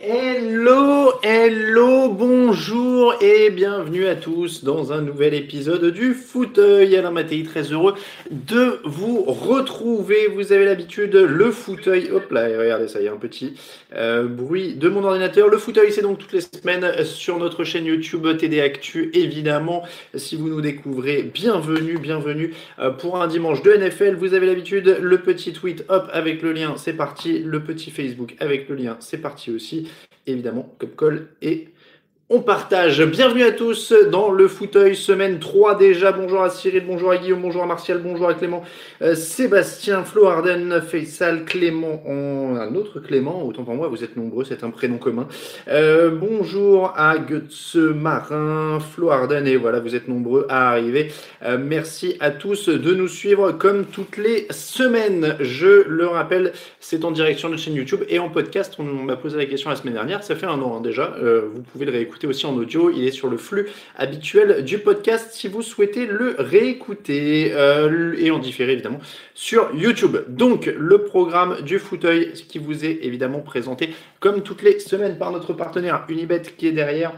Hello, hello, bonjour et bienvenue à tous dans un nouvel épisode du fauteuil. Alain Mattei, très heureux de vous retrouver. Vous avez l'habitude, le fauteuil, hop là, regardez ça, y a un petit euh, bruit de mon ordinateur. Le fauteuil, c'est donc toutes les semaines sur notre chaîne YouTube TD Actu, évidemment. Si vous nous découvrez, bienvenue, bienvenue euh, pour un dimanche de NFL. Vous avez l'habitude, le petit tweet, hop, avec le lien, c'est parti. Le petit Facebook avec le lien, c'est parti aussi évidemment, comme call et on partage. Bienvenue à tous dans le fauteuil, semaine 3 déjà. Bonjour à Cyril, bonjour à Guillaume, bonjour à Martial, bonjour à Clément, euh, Sébastien, Flo Arden, Faisal, Clément, un autre Clément, autant pour moi, vous êtes nombreux, c'est un prénom commun. Euh, bonjour à Goetze Marin, Flo et voilà, vous êtes nombreux à arriver. Euh, merci à tous de nous suivre comme toutes les semaines. Je le rappelle, c'est en direction de notre chaîne YouTube et en podcast. On m'a posé la question la semaine dernière, ça fait un an hein, déjà. vous pouvez le réécouter aussi en audio. Il est sur le flux habituel du podcast si vous souhaitez le réécouter euh, et en différer évidemment sur YouTube. Donc le programme du fauteuil qui vous est évidemment présenté comme toutes les semaines par notre partenaire Unibet qui est derrière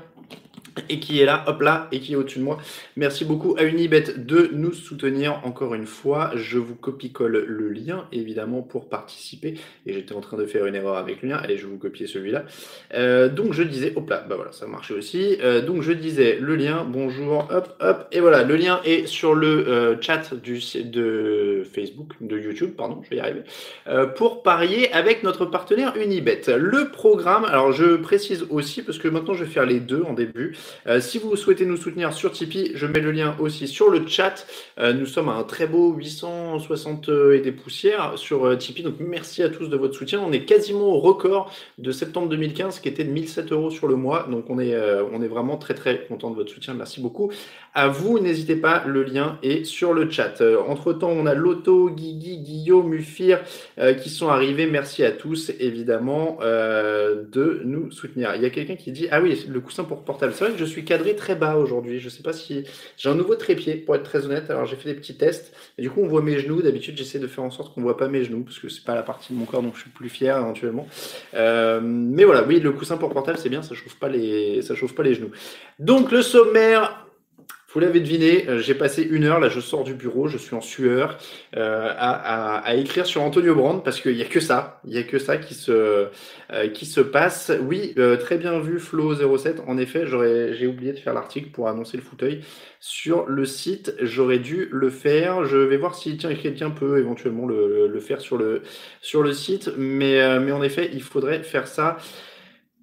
et qui est là, hop là, et qui est au-dessus de moi. Merci beaucoup à Unibet de nous soutenir encore une fois. Je vous copie-colle le lien, évidemment, pour participer. Et j'étais en train de faire une erreur avec le lien. Allez, je vais vous copier celui-là. Euh, donc je disais, hop là, bah voilà, ça marchait aussi. Euh, donc je disais le lien, bonjour, hop, hop, et voilà, le lien est sur le euh, chat de Facebook, de YouTube, pardon, je vais y arriver, pour parier avec notre partenaire Unibet. Le programme, alors je précise aussi, parce que maintenant je vais faire les deux en début. Euh, si vous souhaitez nous soutenir sur Tipeee, je mets le lien aussi sur le chat. Euh, nous sommes à un très beau 860 et des poussières sur euh, Tipeee. Donc merci à tous de votre soutien. On est quasiment au record de septembre 2015 qui était de 1007 euros sur le mois. Donc on est, on est vraiment très très content de votre soutien. Merci beaucoup. À vous, n'hésitez pas, le lien est sur le chat. entre temps, on a Loto, Guigui, Guillaume, Mufir qui sont arrivés. Merci à tous, évidemment, de nous soutenir. Il y a quelqu'un qui dit Ah oui, le coussin pour portable. C'est je suis cadré très bas aujourd'hui. Je sais pas si j'ai un nouveau trépied pour être très honnête. Alors j'ai fait des petits tests du coup on voit mes genoux. D'habitude j'essaie de faire en sorte qu'on voit pas mes genoux parce que c'est pas la partie de mon corps dont je suis plus fier éventuellement. Euh, mais voilà, oui le coussin pour portable c'est bien, ça chauffe pas les genoux. Donc le sommaire vous l'avez deviné, euh, j'ai passé une heure, là je sors du bureau, je suis en sueur, euh, à, à, écrire sur Antonio Brand parce qu'il n'y a que ça, il n'y a que ça qui se, euh, qui se passe. Oui, très bien vu Flo07, en effet j'ai oublié de faire l'article pour annoncer le fauteuil sur le site, j'aurais dû le faire, je vais voir si tiens, quelqu'un peut éventuellement le, le, faire sur le, sur le site, mais, mais en effet il faudrait faire ça.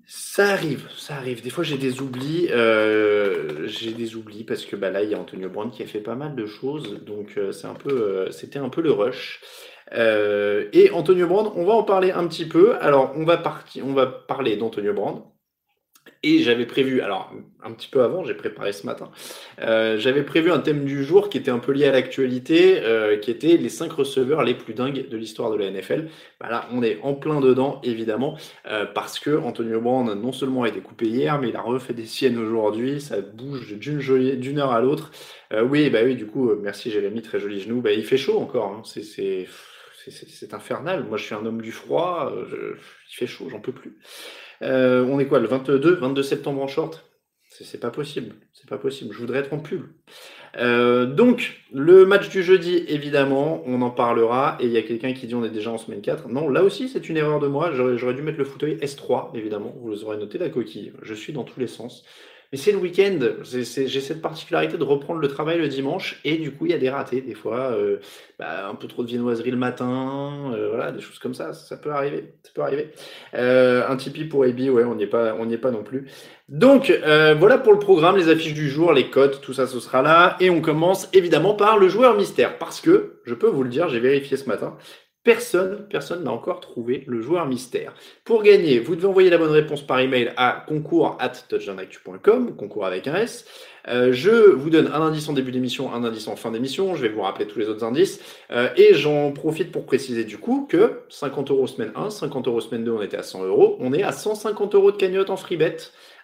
Ça arrive, ça arrive. Des fois, j'ai des oublis. Euh, j'ai des oublis parce que bah, là, il y a Antonio Brand qui a fait pas mal de choses. Donc, euh, c'est un peu, euh, c'était un peu le rush. et Antonio Brand, on va en parler un petit peu. Alors, on va, partir, on va parler d'Antonio Brand. Et j'avais prévu, alors un petit peu avant, j'ai préparé ce matin, euh, j'avais prévu un thème du jour qui était un peu lié à l'actualité, euh, qui était les cinq receveurs les plus dingues de l'histoire de la NFL. Bah là, on est en plein dedans, évidemment, euh, parce que Antonio Brown non seulement a été coupé hier, mais il a refait des siennes aujourd'hui, ça bouge d'une, heure à l'autre. oui, bah oui, du coup, merci Jérémy, très joli genou. Bah, il fait chaud encore, hein. c'est, infernal. Moi, je suis un homme du froid, il fait chaud, j'en peux plus. Euh, on est quoi, le 22, 22 septembre en short? C'est pas possible, c'est pas possible. Je voudrais être en pull. Euh, donc, le match du jeudi, évidemment, on en parlera. Et il y a quelqu'un qui dit on est déjà en semaine 4. Non, là aussi, c'est une erreur de moi. J'aurais dû mettre le fauteuil S3, évidemment. Vous aurez noté la coquille. Je suis dans tous les sens. Mais c'est le week-end. J'ai cette particularité de reprendre le travail le dimanche et du coup, il y a des ratés des fois. Euh, bah, un peu trop de viennoiserie le matin, euh, voilà, des choses comme ça. Ça peut arriver. Ça peut arriver. Euh, un Tipeee pour AB, ouais, on n'y est pas, on n'y est pas non plus. Donc voilà pour le programme, les affiches du jour, les codes, tout ça, ce sera là. Et on commence évidemment par le joueur mystère parce que je peux vous le dire, j'ai vérifié ce matin. Personne, personne n'a encore trouvé le joueur mystère. Pour gagner, vous devez envoyer la bonne réponse par email à concours at concours avec un S. Euh, je vous donne un indice en début d'émission, un indice en fin d'émission. Je vais vous rappeler tous les autres indices. Euh, et j'en profite pour préciser du coup que 50 euros semaine 1, 50 euros semaine 2, on était à 100 euros. On est à 150 euros de cagnotte en free bet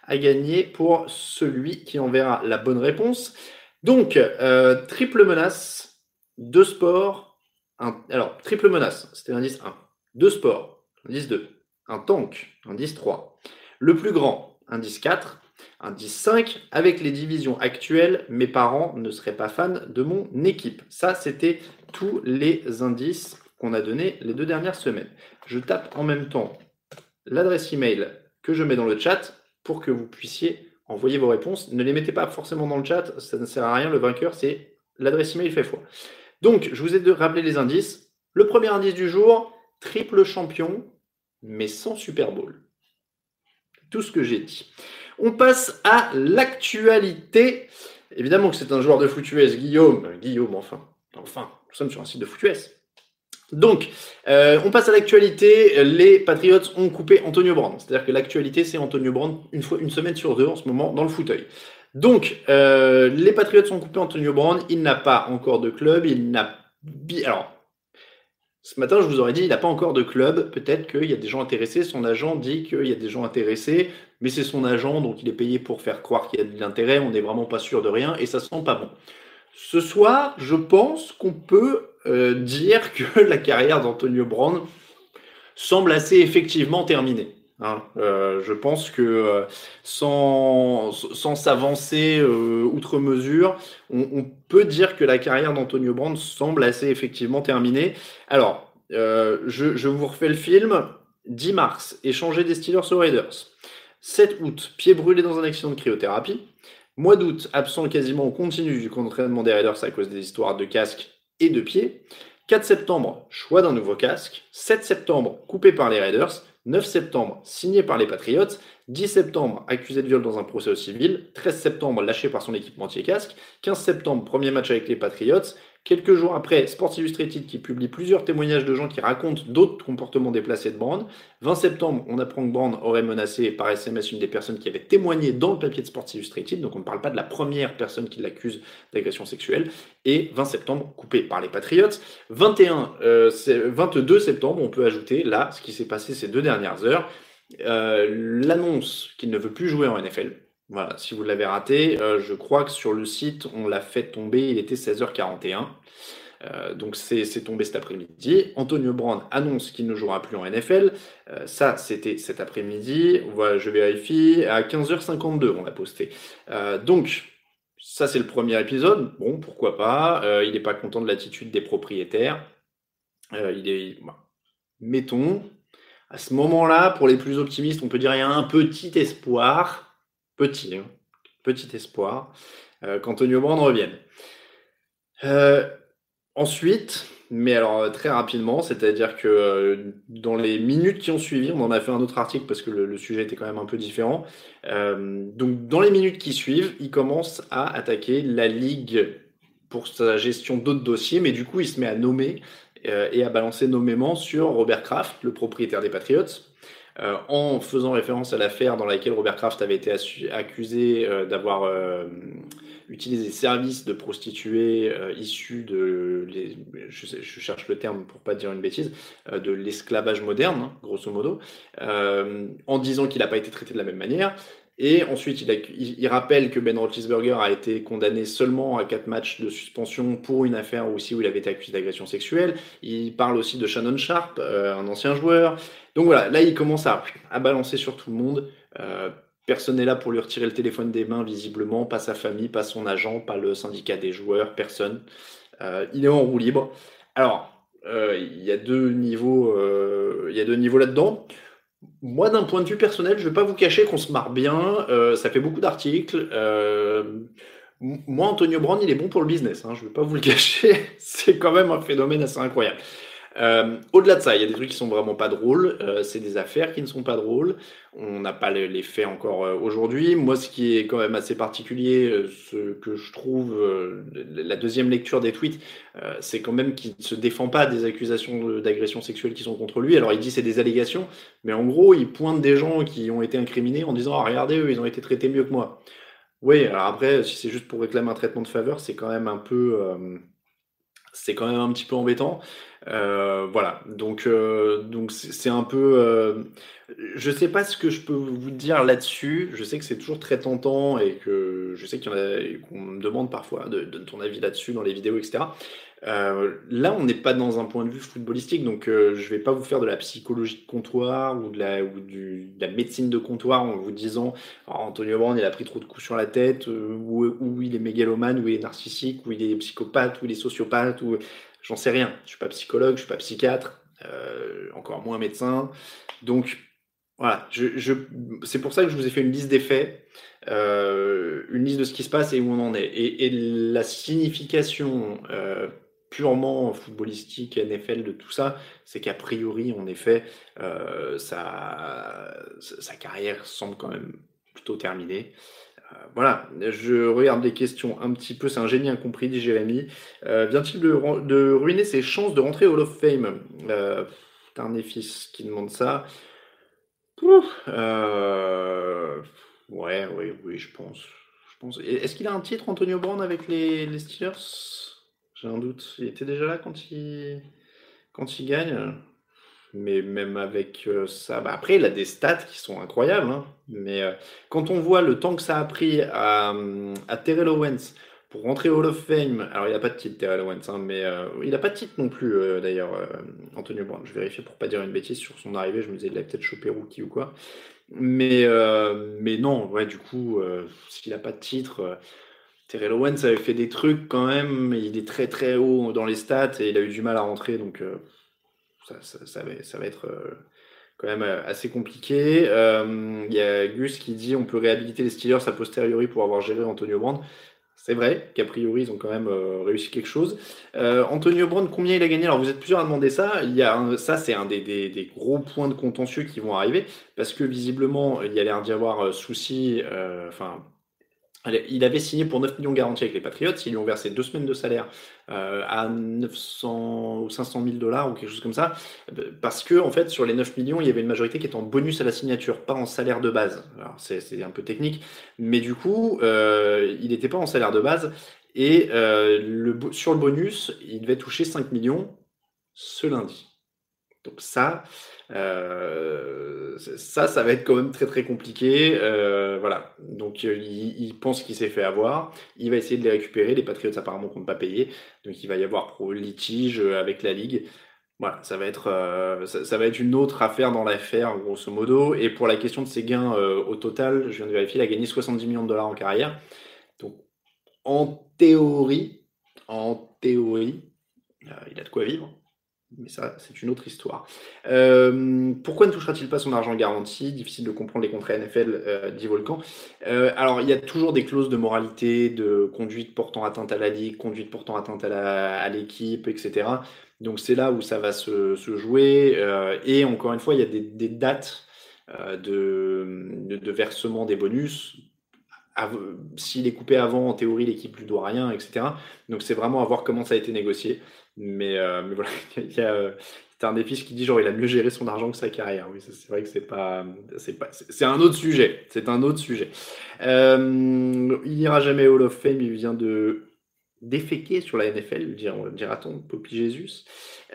à gagner pour celui qui enverra la bonne réponse. Donc, euh, triple menace, deux sports, alors, triple menace, c'était l'indice 1. Deux sports, indice 2. Un tank, indice 3. Le plus grand, indice 4. Indice 5, avec les divisions actuelles, mes parents ne seraient pas fans de mon équipe. Ça, c'était tous les indices qu'on a donnés les deux dernières semaines. Je tape en même temps l'adresse email que je mets dans le chat pour que vous puissiez envoyer vos réponses. Ne les mettez pas forcément dans le chat, ça ne sert à rien. Le vainqueur, c'est l'adresse email fait foi. Donc, je vous ai de rappeler les indices. Le premier indice du jour, triple champion, mais sans Super Bowl. Tout ce que j'ai dit. On passe à l'actualité. Évidemment que c'est un joueur de foot US, Guillaume. Euh, Guillaume, enfin. Enfin, nous sommes sur un site de foot. Donc, euh, on passe à l'actualité. Les Patriots ont coupé Antonio Brown. C'est-à-dire que l'actualité, c'est Antonio fois, une semaine sur deux en ce moment dans le fauteuil. Donc, euh, les Patriots sont coupés Antonio Brown. Il n'a pas encore de club. Il n'a. Alors, ce matin, je vous aurais dit, il n'a pas encore de club. Peut-être qu'il y a des gens intéressés. Son agent dit qu'il y a des gens intéressés, mais c'est son agent, donc il est payé pour faire croire qu'il y a de l'intérêt. On n'est vraiment pas sûr de rien et ça sent pas bon. Ce soir, je pense qu'on peut euh, dire que la carrière d'Antonio Brown semble assez effectivement terminée. Hein. Euh, je pense que euh, sans, s'avancer euh, outre mesure, on, peut dire que la carrière d'Antonio Brand semble assez effectivement terminée. Alors, je, je, vous refais le film. 10 mars, échanger des Steelers aux Raiders. 7 août, pied brûlé dans un accident de cryothérapie. Mois d'août, absent quasiment au continu du entraînement des Raiders à cause des histoires de casque et de pied. 4 septembre, choix d'un nouveau casque. 7 septembre, coupé par les Raiders. 9 septembre, signé par les Patriots. 10 septembre, accusé de viol dans un procès au civil. 13 septembre, lâché par son équipementier casque. 15 septembre, premier match avec les Patriots. Quelques jours après, Sports Illustrated qui publie plusieurs témoignages de gens qui racontent d'autres comportements déplacés de Brand. 20 septembre, on apprend que Brand aurait menacé par SMS une des personnes qui avait témoigné dans le papier de Sports Illustrated, donc on ne parle pas de la première personne qui l'accuse d'agression sexuelle. Et 20 septembre, coupé par les Patriots. 21, 22 euh, septembre, on peut ajouter là ce qui s'est passé ces deux dernières heures. Euh, l'annonce qu'il ne veut plus jouer en NFL, voilà, si vous l'avez raté, euh, je crois que sur le site, on l'a fait tomber, il était 16h41. Euh, donc c'est tombé cet après-midi. Antonio Brand annonce qu'il ne jouera plus en NFL. Euh, ça, c'était cet après-midi. Voilà, je vérifie. À 15h52, on l'a posté. donc, ça, c'est le premier épisode. Bon, pourquoi pas. il n'est pas content de l'attitude des propriétaires. il est. Mettons, à ce moment-là, pour les plus optimistes, on peut dire qu'il y a un petit espoir petit, hein. petit espoir euh, qu'Antonio Brand revienne. Euh, ensuite, mais alors euh, très rapidement, c'est-à-dire que dans les minutes qui ont suivi, on en a fait un autre article parce que le, sujet était quand même un peu différent. donc dans les minutes qui suivent, il commence à attaquer la ligue pour sa gestion d'autres dossiers, mais du coup il se met à nommer et à balancer nommément sur Robert Kraft, le propriétaire des Patriots, euh, en faisant référence à l'affaire dans laquelle Robert Kraft avait été accusé euh, d'avoir euh, utilisé des services de prostituées issus de, je, cherche le terme pour pas dire une bêtise, de l'esclavage moderne, hein, grosso modo, en disant qu'il n'a pas été traité de la même manière. Et ensuite, il, rappelle que Ben Roethlisberger a été condamné seulement à quatre matchs de suspension pour une affaire aussi où il avait été accusé d'agression sexuelle. Il parle aussi de Shannon Sharp, un ancien joueur. Donc voilà, là, il commence à, balancer sur tout le monde. Euh, Personne n'est là pour lui retirer le téléphone des mains, visiblement, pas sa famille, pas son agent, pas le syndicat des joueurs, personne. Euh, il est en roue libre. Alors, euh, il y a deux niveaux, niveaux là-dedans. Moi, d'un point de vue personnel, je ne vais pas vous cacher qu'on se marre bien. ça fait beaucoup d'articles. moi, Antonio Brand, il est bon pour le business. Hein, je ne vais pas vous le cacher. C'est quand même un phénomène assez incroyable. Euh, au-delà de ça, il y a des trucs qui sont vraiment pas drôles. Euh, c'est des affaires qui ne sont pas drôles. On n'a pas les, faits encore euh, aujourd'hui. Moi, ce qui est quand même assez particulier, ce que je trouve, la deuxième lecture des tweets, c'est quand même qu'il ne se défend pas des accusations d'agression sexuelle qui sont contre lui. Alors, il dit c'est des allégations, mais en gros, il pointe des gens qui ont été incriminés en disant ah, regardez, eux, ils ont été traités mieux que moi. Oui, alors après, si c'est juste pour réclamer un traitement de faveur, c'est quand même un peu, c'est quand même un petit peu embêtant. Euh, voilà, donc euh, donc c'est un peu. Euh, je sais pas ce que je peux vous dire là-dessus. Je sais que c'est toujours très tentant et que je sais qu'on me demande parfois de donner ton avis là-dessus dans les vidéos, etc. là, on n'est pas dans un point de vue footballistique, donc je vais pas vous faire de la psychologie de comptoir ou de la médecine de comptoir en vous disant oh, Antonio Brown il a pris trop de coups sur la tête, ou, ou il est mégalomane, ou il est narcissique, ou il est psychopathe, ou il est sociopathe, ou J'en sais rien. Je suis pas psychologue, je suis pas psychiatre, euh, encore moins médecin. Donc voilà, c'est pour ça que je vous ai fait une liste des faits, euh, une liste de ce qui se passe et où on en est. Et, la signification euh, purement footballistique, NFL, de tout ça, c'est qu'a priori, en effet, sa, sa carrière semble quand même plutôt terminée. Euh, voilà, je regarde les questions un petit peu. C'est un génie incompris, dit Jérémy. Euh, vient-il de, ruiner ses chances de rentrer Hall of Fame? Euh, un fils qui demande ça. Euh, ouais, oui, oui, je pense. Je pense. Est-ce qu'il a un titre, Antonio Brown, avec les Steelers? J'ai un doute. Il était déjà là quand il, quand il gagne mais même avec euh, ça, bah, après, il a des stats qui sont incroyables. Hein. Mais euh, quand on voit le temps que ça a pris à, à Terrell Owens pour rentrer au Hall of Fame, alors il n'a pas de titre, Terrell Owens, hein, mais euh, il n'a pas de titre non plus, d'ailleurs, Antonio Brown. Je vérifie pour pas dire une bêtise sur son arrivée. Je me disais, il a peut-être chopé rookie ou quoi. Mais, mais non, ouais, du coup, s'il n'a pas de titre. Terrell Owens avait fait des trucs quand même, il est très très haut dans les stats et il a eu du mal à rentrer, donc ça, va, être euh, quand même euh, assez compliqué. Euh, il y a Gus qui dit on peut réhabiliter les Steelers a posteriori pour avoir géré Antonio Brand. C'est vrai qu'a priori, ils ont quand même réussi quelque chose. Antonio Brand, combien il a gagné? Alors, vous êtes plusieurs à demander ça. Il y a ça, c'est un des, gros points de contentieux qui vont arriver parce que visiblement, il y a l'air d'y avoir souci. Enfin, il avait signé pour 9 millions garantis avec les Patriots. Ils lui ont versé deux semaines de salaire euh, à 900 ou 500 000 dollars ou quelque chose comme ça. Parce que, en fait, sur les 9 millions, il y avait une majorité qui était en bonus à la signature, pas en salaire de base. Alors, c'est un peu technique. Mais du coup, euh, il n'était pas en salaire de base. Et euh, sur le bonus, il devait toucher 5 millions ce lundi. Donc ça, euh, ça, ça va être quand même très très compliqué. Euh, voilà. Donc euh, il, pense qu'il s'est fait avoir. Il va essayer de les récupérer. Les Patriots apparemment comptent pas payer. Donc il va y avoir pro litige avec la ligue. Voilà, ça va être ça, va être une autre affaire dans l'affaire grosso modo. Et pour la question de ses gains au total, je viens de vérifier, il a gagné 70 millions de dollars en carrière. Donc en théorie, en théorie, il a de quoi vivre mais ça, c'est une autre histoire. Euh, pourquoi ne touchera-t-il pas son argent garanti? Difficile de comprendre les contrats NFL, euh, dit Volcan. Euh, alors, il y a toujours des clauses de moralité, de conduite portant atteinte à la ligue, conduite portant atteinte à l'équipe, etc. Donc, c'est là où ça va se, jouer. et encore une fois, il y a des, dates de, de, versement des bonus s'il est coupé avant, en théorie, l'équipe lui doit rien, etc. Donc c'est vraiment à voir comment ça a été négocié. Mais, euh, mais voilà, il y a euh, un des fils qui dit genre il a mieux géré son argent que sa carrière. Oui, c'est vrai que c'est pas, c'est pas, c'est un autre sujet. C'est un autre sujet. Euh, il n'ira jamais au Hall of Fame. Il vient de déféquer sur la NFL, dira-t-on, Poppy Jésus.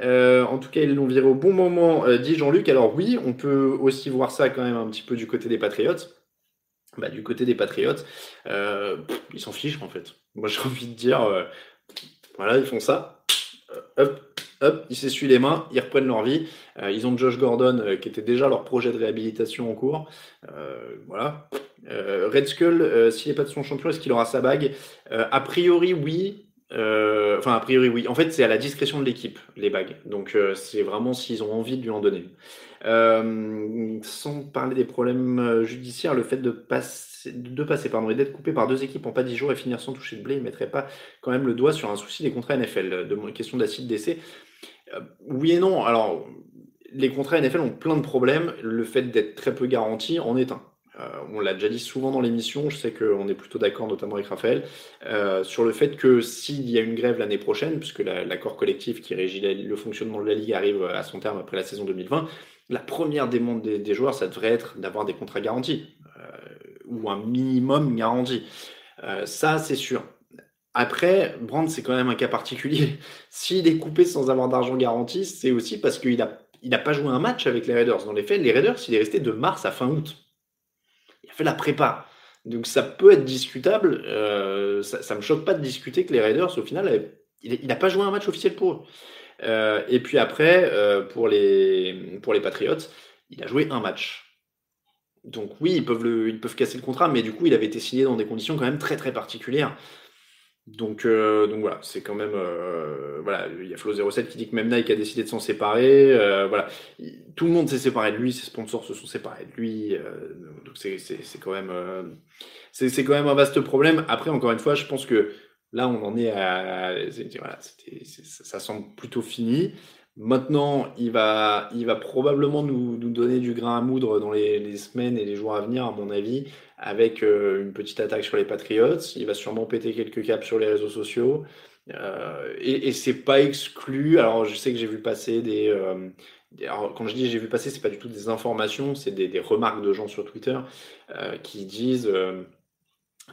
en tout cas, ils l'ont viré au bon moment, dit Jean-Luc. Alors oui, on peut aussi voir ça quand même un petit peu du côté des Patriots. Bah, du côté des Patriots, ils s'en fichent en fait. Moi, j'ai envie de dire, voilà, ils font ça hop, hop, ils s'essuient les mains, ils reprennent leur vie. Euh, ils ont Josh Gordon euh, qui était déjà leur projet de réhabilitation en cours. Euh, voilà, Red Skull, s'il n'est pas de son champion, est-ce qu'il aura sa bague? A priori, oui. Enfin, a priori, oui. En fait, c'est à la discrétion de l'équipe, les bagues. Donc, c'est vraiment s'ils ont envie de lui en donner. sans parler des problèmes judiciaires, le fait de passer, de passer pardon, et d'être coupé par deux équipes en pas dix jours et finir sans toucher de blé, il ne mettrait pas quand même le doigt sur un souci des contrats NFL, de question d'acide d'essai. oui et non. Alors, les contrats NFL ont plein de problèmes. Le fait d'être très peu garanti en est un. Euh, on l'a déjà dit souvent dans l'émission, je sais qu'on est plutôt d'accord, notamment avec Raphaël, euh, sur le fait que s'il y a une grève l'année prochaine, puisque l'accord collectif qui régit le fonctionnement de la Ligue arrive à son terme après la saison 2020, la première demande des, joueurs, ça devrait être d'avoir des contrats garantis, euh, ou un minimum garanti. ça, c'est sûr. Après, Brand, c'est quand même un cas particulier. S'il est coupé sans avoir d'argent garanti, c'est aussi parce qu'il n'a pas joué un match avec les Raiders. Dans les faits, les Raiders, il est resté de mars à fin août. Fait la prépa. Donc ça peut être discutable. Euh, ça ne me choque pas de discuter que les Raiders, au final, il n'a pas joué un match officiel pour eux. Euh, et puis après, euh, pour, les, pour les Patriots, il a joué un match. Donc oui, ils peuvent, le, ils peuvent casser le contrat, mais du coup, il avait été signé dans des conditions quand même très très particulières. Donc, euh, donc voilà, c'est quand même euh, voilà, il y a Flo07 qui dit que même Nike a décidé de s'en séparer. Euh, voilà, tout le monde s'est séparé de lui, ses sponsors se sont séparés de lui. donc c'est quand même c'est quand même un vaste problème. Après, encore une fois, je pense que là, on en est à voilà, ça semble plutôt fini. Maintenant, il va, il va probablement nous, nous donner du grain à moudre dans les, semaines et les jours à venir, à mon avis, avec euh, une petite attaque sur les Patriots. Il va sûrement péter quelques caps sur les réseaux sociaux. Euh, et, et c'est pas exclu. Alors, je sais que j'ai vu passer des. Euh, alors, quand je dis j'ai vu passer, c'est pas du tout des informations, c'est des, des, remarques de gens sur Twitter qui disent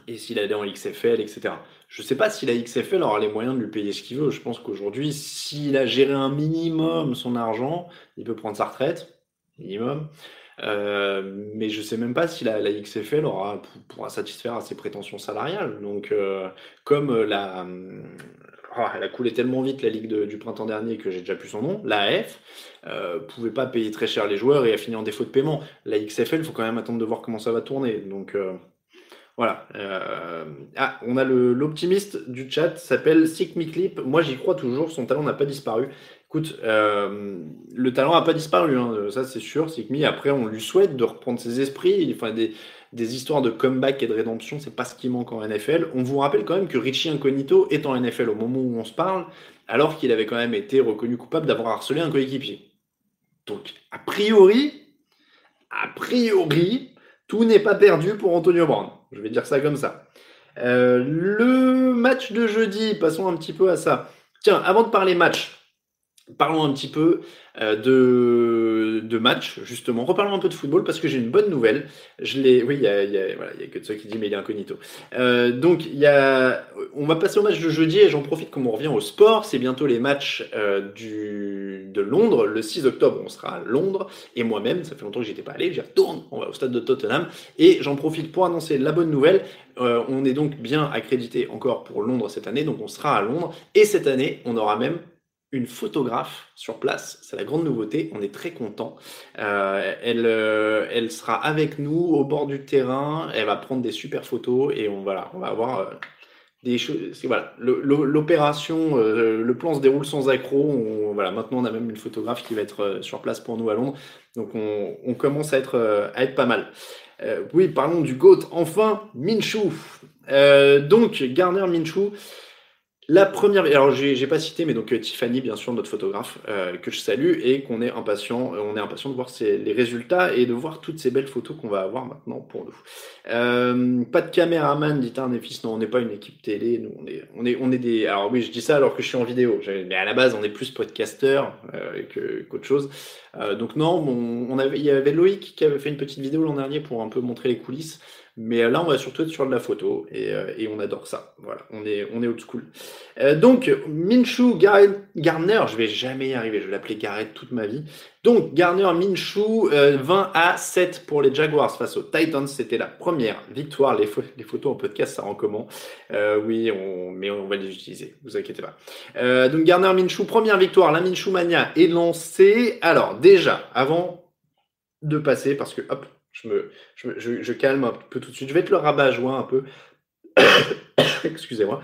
et s'il allait en XFL, etc. Je ne sais pas si la XFL aura les moyens de lui payer ce qu'il veut. Je pense qu'aujourd'hui, s'il a géré un minimum son argent, il peut prendre sa retraite, minimum. Euh, mais je ne sais même pas si la, XFL aura, pourra satisfaire à ses prétentions salariales. Donc, euh, comme la, oh, elle a coulé tellement vite la ligue du printemps dernier que j'ai déjà plus son nom, la AF, euh, pouvait pas payer très cher les joueurs et a fini en défaut de paiement. La XFL, il faut quand même attendre de voir comment ça va tourner. Donc, euh, voilà. Euh, ah, on a l'optimiste du chat, s'appelle Sick Clip. Moi, j'y crois toujours. Son talent n'a pas disparu. Écoute, euh, le talent n'a pas disparu, hein, ça c'est sûr. Sick après, on lui souhaite de reprendre ses esprits. Enfin, des, des histoires de comeback et de rédemption, c'est pas ce qui manque en NFL. On vous rappelle quand même que Richie Incognito est en NFL au moment où on se parle, alors qu'il avait quand même été reconnu coupable d'avoir harcelé un coéquipier. Donc, a priori, a priori, tout n'est pas perdu pour Antonio Brown. Je vais dire ça comme ça. Euh, le match de jeudi, passons un petit peu à ça. Tiens, avant de parler match, Parlons un petit peu euh, de, de match, justement. Reparlons un peu de football parce que j'ai une bonne nouvelle. Je l'ai, oui, il y a, a, a que de ceux qui disent mais il est incognito. Euh, donc, y a, on va passer au match de jeudi et j'en profite comme on revient au sport. C'est bientôt les matchs du, de Londres. Le 6 octobre, on sera à Londres. Et moi-même, ça fait longtemps que j'y étais pas allé, j'y retourne. On va au stade de Tottenham. Et j'en profite pour annoncer la bonne nouvelle. Euh, on est donc bien accrédité encore pour Londres cette année. Donc, on sera à Londres. Et cette année, on aura même une photographe sur place. C'est la grande nouveauté. On est très content. Euh, elle, euh, elle sera avec nous au bord du terrain. Elle va prendre des super photos et on, voilà, on va avoir l'opération, le plan se déroule sans accroc. voilà, maintenant on a même une photographe qui va être sur place pour nous à Londres. Donc on, on commence à être, à être pas mal. oui, parlons du GOAT. Enfin, Minshu. donc Garner Minshu. La première, alors j'ai pas cité, mais donc euh, Tiffany, bien sûr, notre photographe, euh, que je salue et qu'on est impatient, euh, on est impatient de voir les résultats et de voir toutes ces belles photos qu'on va avoir maintenant pour nous. pas de caméraman, dit un fils, non, on n'est pas une équipe télé, nous on est, on est, on est des. Alors oui, je dis ça alors que je suis en vidéo, mais à la base on est plus podcaster qu'autre chose. donc non, on avait, il y avait Loïc qui avait fait une petite vidéo l'an dernier pour un peu montrer les coulisses. Mais euh, là, on va surtout être sur de la photo et, euh, et on adore ça. Voilà, on est, on est old school. Euh, donc, Minshu Garner, je vais jamais y arriver, je vais l'appeler Garrett toute ma vie. Donc, Garner Minshu, 20 à 7 pour les Jaguars face aux Titans. C'était la première victoire. Les, photos en podcast, ça rend comment? Oui, on, mais on va les utiliser, vous inquiétez pas. donc, Garner Minshu, première victoire. La Minshu Mania est lancée. Alors, déjà, avant de passer, parce que hop, je, me, calme un peu tout de suite. Je vais être le rabat-joie un peu. Excusez-moi.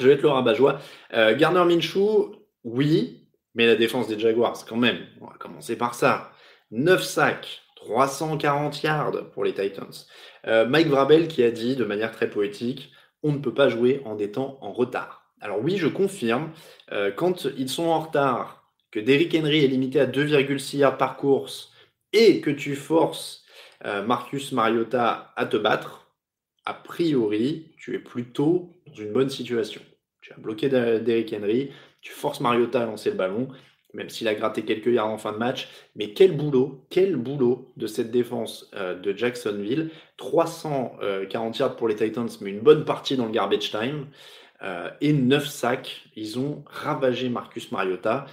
Je vais être le rabat-joie. Euh, Garner Minshew, oui, mais la défense des Jaguars, quand même. On va commencer par ça. 9 sacs, 340 yards pour les Titans. Euh, Mike Vrabel qui a dit de manière très poétique on ne peut pas jouer en étant en retard. Alors oui, je confirme, euh, quand ils sont en retard, que Derrick Henry est limité à 2,6 yards par course et que tu forces euh, Marcus Mariota à te battre, a priori, tu es plutôt dans une bonne situation. Tu as bloqué Derrick Henry, tu forces Mariota à lancer le ballon, même s'il a gratté quelques yards en fin de match. Mais quel boulot, quel boulot de cette défense euh, de Jacksonville. 340 yards pour les Titans, mais une bonne partie dans le garbage time. Euh, et 9 sacs. Ils ont ravagé Marcus Mariota,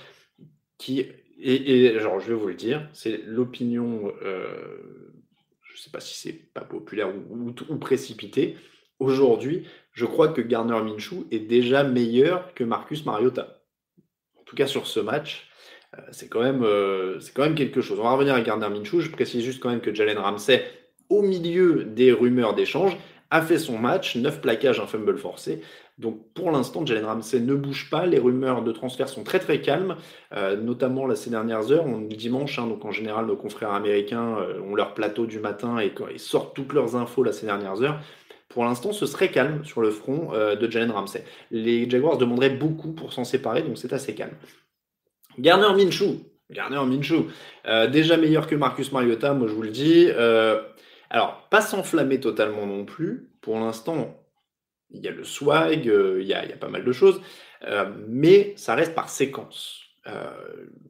qui, et, genre, je vais vous le dire, c'est l'opinion, euh, je ne sais pas si c'est pas populaire ou, ou précipité. Aujourd'hui, je crois que Garner Minshew est déjà meilleur que Marcus Mariota. En tout cas sur ce match, euh, c'est quand, même, euh, quand même quelque chose. On va revenir à Gardner Minshew. Je précise juste quand même que Jalen Ramsey, au milieu des rumeurs d'échange, a fait son match, 9 plaquages, un fumble forcé. Donc pour l'instant, Jalen Ramsey ne bouge pas. Les rumeurs de transfert sont très très calmes, euh, notamment là, ces dernières heures. On dimanche, hein, donc en général, nos confrères américains ont leur plateau du matin et, sortent toutes leurs infos là, ces dernières heures. Pour l'instant, ce serait calme sur le front de Jalen Ramsey. Les Jaguars demanderaient beaucoup pour s'en séparer, donc c'est assez calme. Garner Minshew. Garner Minshew. Euh, déjà meilleur que Marcus Mariota, moi je vous le dis. Euh, alors, pas s'enflammer totalement non plus. Pour l'instant, il y a le swag, euh, il, y a, pas mal de choses. mais ça reste par séquence.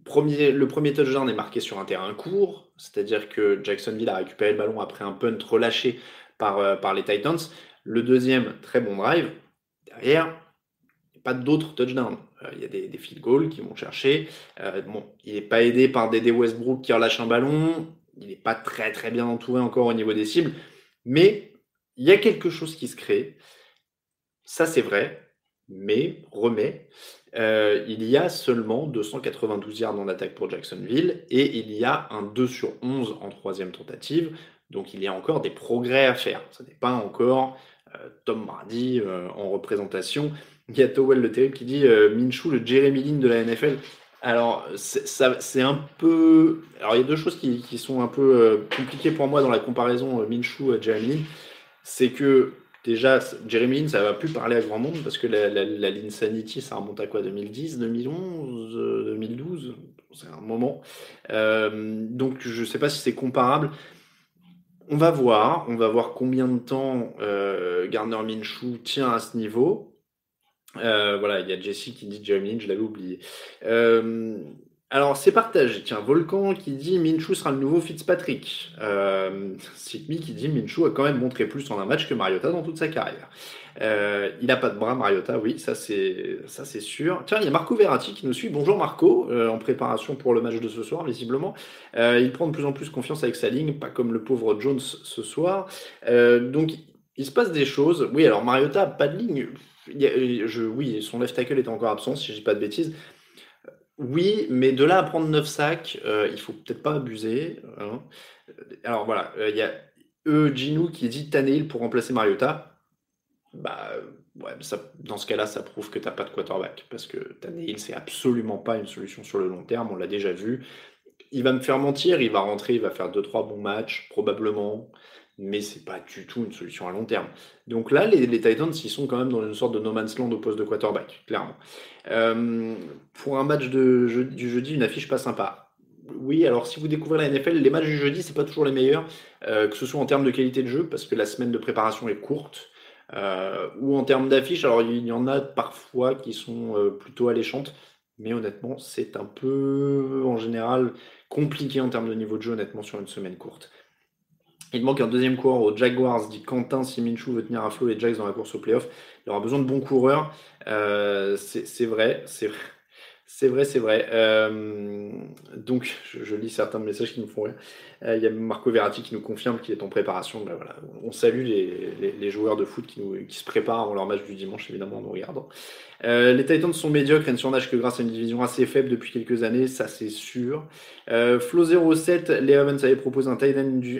Premier, le premier touchdown est marqué sur un terrain court, c'est-à-dire que Jacksonville a récupéré le ballon après un punt relâché par, par les Titans. Le deuxième, très bon drive. Derrière, pas d'autres touchdowns. Euh, il y a des, field goals qui vont chercher. Euh, bon, il n'est pas aidé par Dédé Westbrook qui relâche un ballon. Il n'est pas très très bien entouré encore au niveau des cibles. Mais il y a quelque chose qui se crée. Ça c'est vrai. Mais, remet, euh, il y a seulement 292 yards en attaque pour Jacksonville et il y a un 2 sur 11 en troisième tentative. Donc il y a encore des progrès à faire. Ce n'est pas encore Tom Brady en représentation. Il y a Towell le terrible qui dit euh, Minshu, le Jeremy Lin de la NFL. Alors, c'est un peu. Alors, il y a deux choses qui, sont un peu euh, compliquées pour moi dans la comparaison euh, Minshu à Jeremy Lin. C'est que, déjà, Jeremy Lin, ça va plus parler à grand monde parce que la, la, Sanity, ça remonte à quoi 2010, 2011, 2012 C'est un moment. Euh, donc, je ne sais pas si c'est comparable. On va voir. On va voir combien de temps euh, Gardner Minshew tient à ce niveau. Euh, voilà, il y a Jesse qui dit Jeremy Lin, je l'avais oublié. Alors, c'est partagé. Tiens, Volcan qui dit Minshu sera le nouveau Fitzpatrick. Euh, Sikmi qui dit Minshu a quand même montré plus en un match que Mariota dans toute sa carrière. Euh, il n'a pas de bras, Mariota, oui, ça c'est sûr. Tiens, il y a Marco Verratti qui nous suit. Bonjour Marco, euh, en préparation pour le match de ce soir, visiblement. Euh, il prend de plus en plus confiance avec sa ligne, pas comme le pauvre Jones ce soir. donc, il se passe des choses. Oui, alors Mariota, pas de ligne oui, son left tackle est encore absent, si je dis pas de bêtises. Oui, mais de là à prendre 9 sacs, euh, il faut peut-être pas abuser. Hein. Alors voilà, euh, il y a E. Ginou qui dit Tannehill pour remplacer Mariota. Bah, ouais, dans ce cas-là, ça prouve que tu n'as pas de quarterback. Parce que Tannehill, c'est absolument pas une solution sur le long terme, on l'a déjà vu. Il va me faire mentir, il va rentrer, il va faire 2-3 bons matchs, probablement mais c'est pas du tout une solution à long terme. Donc là, les, Titans, ils sont quand même dans une sorte de no man's land au poste de quarterback, clairement. Euh, pour un match de du jeudi, une affiche pas sympa. Oui, alors si vous découvrez la NFL, les matchs du jeudi, c'est pas toujours les meilleurs, euh, que ce soit en termes de qualité de jeu, parce que la semaine de préparation est courte, euh, ou en termes d'affiches. Alors il y en a parfois qui sont plutôt alléchantes, mais honnêtement, c'est un peu en général compliqué en termes de niveau de jeu, honnêtement, sur une semaine courte. Il manque un deuxième coureur aux Jaguars, dit Quentin. Si Minshew veut tenir à flot les Jags dans la course au playoff, il aura besoin de bons coureurs. Euh, c'est vrai, c'est C'est vrai, c'est vrai. Euh, donc, je, lis certains messages qui nous font rire. Euh, il y a Marco Verratti qui nous confirme qu'il est en préparation. Ben on salue les, joueurs de foot qui, se préparent avant leur match du dimanche, évidemment, en nous regardant. Euh, les Titans sont médiocres et ne surnagent que grâce à une division assez faible depuis quelques années, ça c'est sûr. Flo07, les Evans avaient proposé un,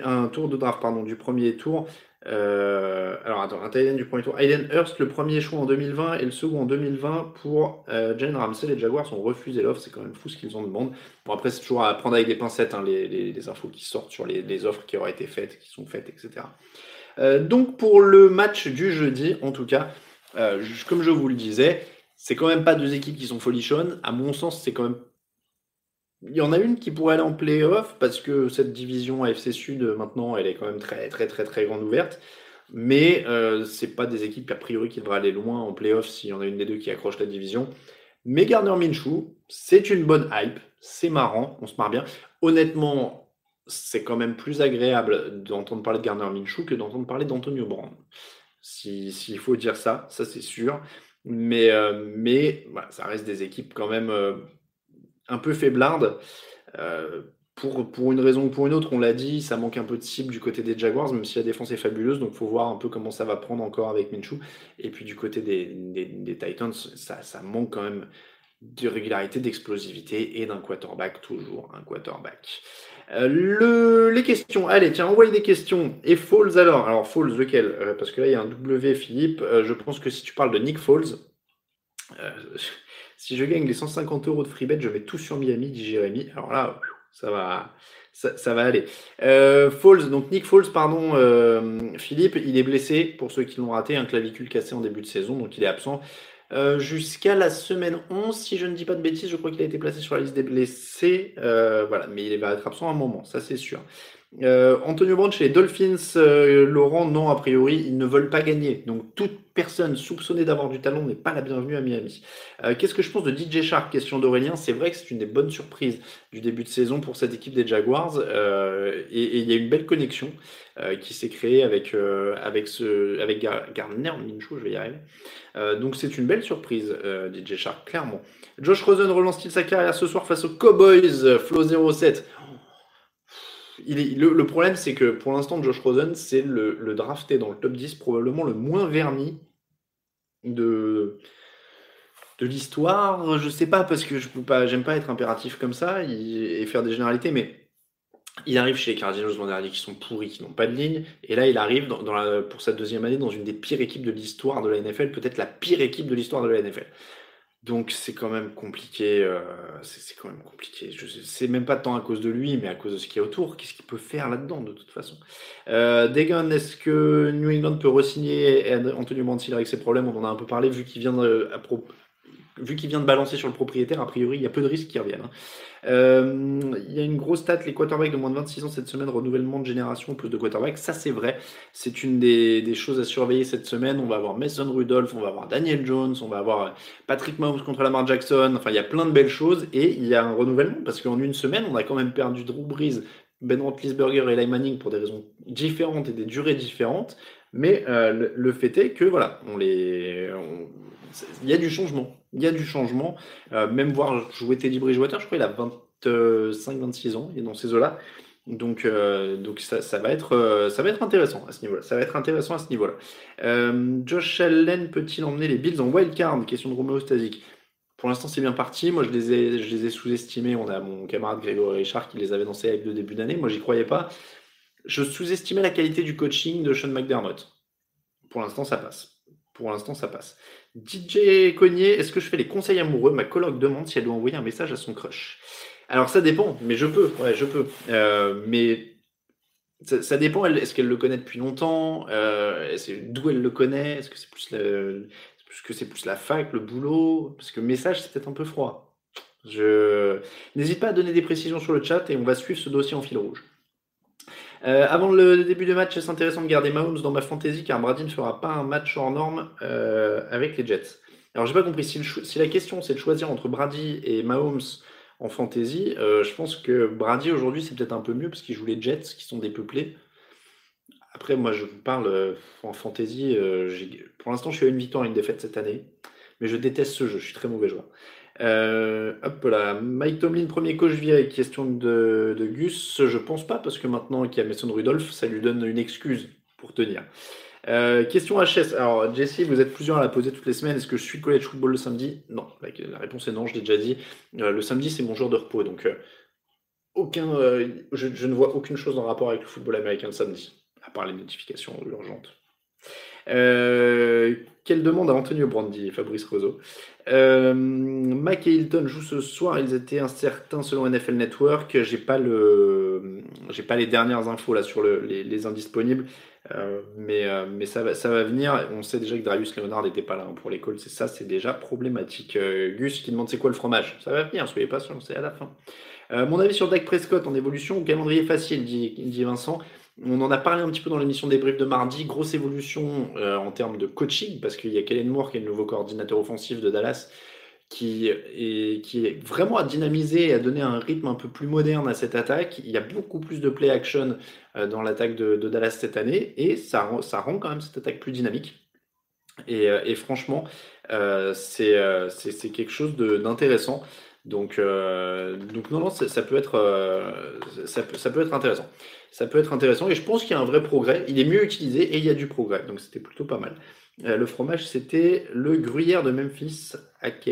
un tour de draft du premier tour. Euh, alors attends, un Titan du premier tour. Aiden Hurst, le premier choix en 2020 et le second en 2020 pour euh, Jane Ramsey. Les Jaguars ont refusé l'offre, c'est quand même fou ce qu'ils en demandent. Bon, après, c'est toujours à prendre avec des pincettes hein, les, infos qui sortent sur les, offres qui auraient été faites, qui sont faites, etc. Euh, donc pour le match du jeudi, en tout cas, comme je vous le disais, c'est quand même pas deux équipes qui sont folichonnes. À mon sens, c'est quand même il y en a une qui pourrait aller en playoff parce que cette division AFC Sud, maintenant, elle est quand même très, très, très, très grande ouverte. Mais euh, ce pas des équipes, a priori, qui devraient aller loin en playoff s'il y en a une des deux qui accroche la division. Mais Gardner Minshew, c'est une bonne hype. C'est marrant, on se marre bien. Honnêtement, c'est quand même plus agréable d'entendre parler de Gardner Minshew que d'entendre parler d'Antonio Brown. S'il faut dire ça, ça c'est sûr. Mais, euh, mais ça reste des équipes quand même euh, un peu faiblarde. Euh, pour, pour une raison ou pour une autre, on l'a dit, ça manque un peu de cible du côté des Jaguars, même si la défense est fabuleuse. Donc, faut voir un peu comment ça va prendre encore avec Minshew. Et puis, du côté des, des, Titans, ça, ça, manque quand même de régularité, d'explosivité et d'un quarterback, toujours un quarterback. Euh, le, les questions, allez, tiens, envoyez des questions. Et Falls alors? Alors, Falls, lequel? Euh, Parce que là, il y a un W, Philippe. je pense que si tu parles de Nick Falls, si je gagne les 150 euros de free bet, je mets tout sur Miami, dit Jérémy. Alors là, ça va, ça, va aller. Euh, donc Nick Falls, pardon, euh, Philippe, il est blessé, pour ceux qui l'ont raté, un clavicule cassé en début de saison, donc il est absent. Euh, jusqu'à la semaine 11, si je ne dis pas de bêtises, je crois qu'il a été placé sur la liste des blessés. voilà, mais il va être absent un moment, ça c'est sûr. Euh, Antonio Brown chez les Dolphins, euh, Laurent, non, a priori, ils ne veulent pas gagner. Donc toute personne soupçonnée d'avoir du talent n'est pas la bienvenue à Miami. Euh, qu'est-ce que je pense de DJ Shark? Question d'Aurélien. C'est vrai que c'est une des bonnes surprises du début de saison pour cette équipe des Jaguars. et il y a une belle connexion qui s'est créée avec, avec, ce, avec Gardner Minshew, je vais y arriver. donc c'est une belle surprise, DJ Shark, clairement. Josh Rosen relance-t-il sa carrière ce soir face aux Cowboys? Flow 07 le, problème, c'est que pour l'instant, Josh Rosen, c'est le, drafté dans le top 10, probablement le moins verni de, de l'histoire. Je sais pas, parce que je peux pas, j'aime pas être impératif comme ça et faire des généralités, mais il arrive chez les Cardinals l'an dernier qui sont pourris, qui n'ont pas de ligne, et là il arrive pour sa deuxième année dans une des pires équipes de l'histoire de la NFL, peut-être la pire équipe de l'histoire de la NFL. Donc c'est quand même compliqué. Euh, c'est quand même compliqué. Même pas tant à cause de lui, mais à cause de ce qu'il y a autour. Qu'est-ce qu'il peut faire là-dedans de toute façon? Euh, Degan, est-ce que New England peut re-signer Antonio Mansil avec ses problèmes? On en a un peu parlé vu qu'il vient de, à vu qu'il vient de balancer sur le propriétaire. A priori, il y a peu de risques qu'il revienne. Hein. Euh, il y a une grosse stat, les quarterbacks de moins de 26 ans cette semaine, renouvellement de génération, plus de quarterbacks. Ça, c'est vrai. C'est une des, choses à surveiller cette semaine. On va avoir Mason Rudolph, on va avoir Daniel Jones, on va avoir Patrick Mahomes contre Lamar Jackson. Enfin, il y a plein de belles choses et il y a un renouvellement parce qu'en une semaine, on a quand même perdu Drew Brees, Ben Roethlisberger et Eli Manning pour des raisons différentes et des durées différentes. Mais euh, le, fait est que voilà, on les, il y a du changement. Il y a du changement. Euh, même voir jouer Teddy Bridgewater, je crois qu'il a 25-26 ans, il est dans ces eaux-là. Donc, euh, donc ça, va être, ça va être intéressant à ce niveau-là. Ça va être intéressant à ce niveau-là. Josh Allen peut-il emmener les Bills en wildcard? Question de Romeo Stasic. Pour l'instant, c'est bien parti. Moi, je les ai, ai sous-estimés. On a mon camarade Grégory Richard qui les avait dansés avec le début d'année. Moi, j'y croyais pas. Je sous-estimais la qualité du coaching de Sean McDermott. Pour l'instant, ça passe. Pour l'instant, ça passe. DJ Cognier, est-ce que je fais les conseils amoureux? Ma coloc demande si elle doit envoyer un message à son crush. Alors ça dépend, mais je peux, ouais, je peux. Euh, mais ça, dépend, est-ce qu'elle le connaît depuis longtemps? Euh, D'où elle le connaît? Est-ce que c'est plus, que c'est plus la fac, le boulot? Parce que message, c'est peut-être un peu froid. Je N'hésite pas à donner des précisions sur le chat et on va suivre ce dossier en fil rouge. Euh, avant le début de match, c'est intéressant de garder Mahomes dans ma fantasy car Brady ne fera pas un match hors norme euh, avec les Jets. Alors j'ai pas compris, si, la question c'est de choisir entre Brady et Mahomes en fantasy, euh, je pense que Brady aujourd'hui c'est peut-être un peu mieux parce qu'il joue les Jets qui sont dépeuplés. Après moi je vous parle en fantasy, pour l'instant je suis à une victoire et une défaite cette année, mais je déteste ce jeu, je suis très mauvais joueur. Hop là, Mike Tomlin, premier coach avec question de, Gus. Je pense pas, parce que maintenant qu'il y a Mason Rudolph, ça lui donne une excuse pour tenir. question HS. Alors, Jesse, vous êtes plusieurs à la poser toutes les semaines. Est-ce que je suis college football le samedi? Non. La, réponse est non, je l'ai déjà dit. le samedi, c'est mon jour de repos. Donc, aucun, je, ne vois aucune chose en rapport avec le football américain le samedi, à part les notifications urgentes. Euh, quelle demande à Antonio Brandi, Fabrice Roseau. Euh, Mac et Hilton jouent ce soir. Ils étaient incertains selon NFL Network. J'ai pas le, pas les dernières infos là sur le, les, indisponibles, euh, mais mais ça va ça va venir. On sait déjà que Darius Leonard n'était pas là pour l'école. C'est ça, c'est déjà problématique. Gus qui demande c'est quoi le fromage? Ça va venir. Soyez sûr, c'est à la fin. mon avis sur Dak Prescott en évolution. Calendrier facile, dit Vincent. On en a parlé un petit peu dans l'émission des briefs de mardi. Grosse évolution euh, en termes de coaching, parce qu'il y a Kellen Moore, qui est le nouveau coordinateur offensif de Dallas, qui est, vraiment à dynamiser et à donner un rythme un peu plus moderne à cette attaque. Il y a beaucoup plus de play action euh, dans l'attaque de, Dallas cette année, et ça, ça rend quand même cette attaque plus dynamique. Et, euh, franchement, c'est quelque chose d'intéressant. Donc, donc non, non, ça, peut être, ça, ça peut être intéressant ça peut être intéressant. Et je pense qu'il y a un vrai progrès. Il est mieux utilisé et il y a du progrès. Donc c'était plutôt pas mal. Euh, le fromage, c'était le gruyère de Memphis, aka,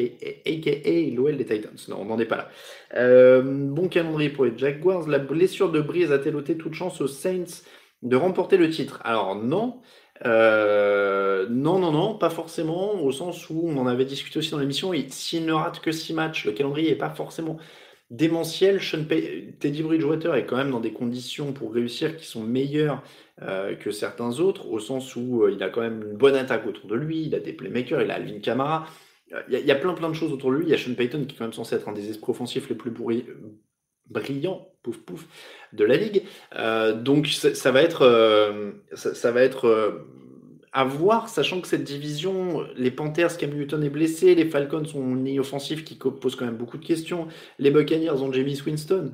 l'OL des Titans. Non, on n'en est pas là. Euh, bon calendrier pour les Jaguars. La blessure de Brise a-t-elle ôté toute chance aux Saints de remporter le titre? Alors non. Euh, non, non, non, pas forcément, au sens où on en avait discuté aussi dans l'émission. S'il ne rate que 6 matchs, le calendrier n'est pas forcément démentiel. Teddy Bridgewater est quand même dans des conditions pour réussir qui sont meilleures euh, que certains autres, au sens où euh, il a quand même une bonne attaque autour de lui, il a des playmakers, il a Alvin Kamara. Euh, il y, a, plein plein de choses autour de lui. Il y a Sean Payton qui est quand même censé être un des esprits offensifs les plus brillants, pouf pouf, de la ligue. donc ça, va être, ça, va être à voir, sachant que cette division, les Panthers, Cam Newton est blessé, les Falcons ont une ligne offensive qui pose quand même beaucoup de questions, les Buccaneers ont James Winston.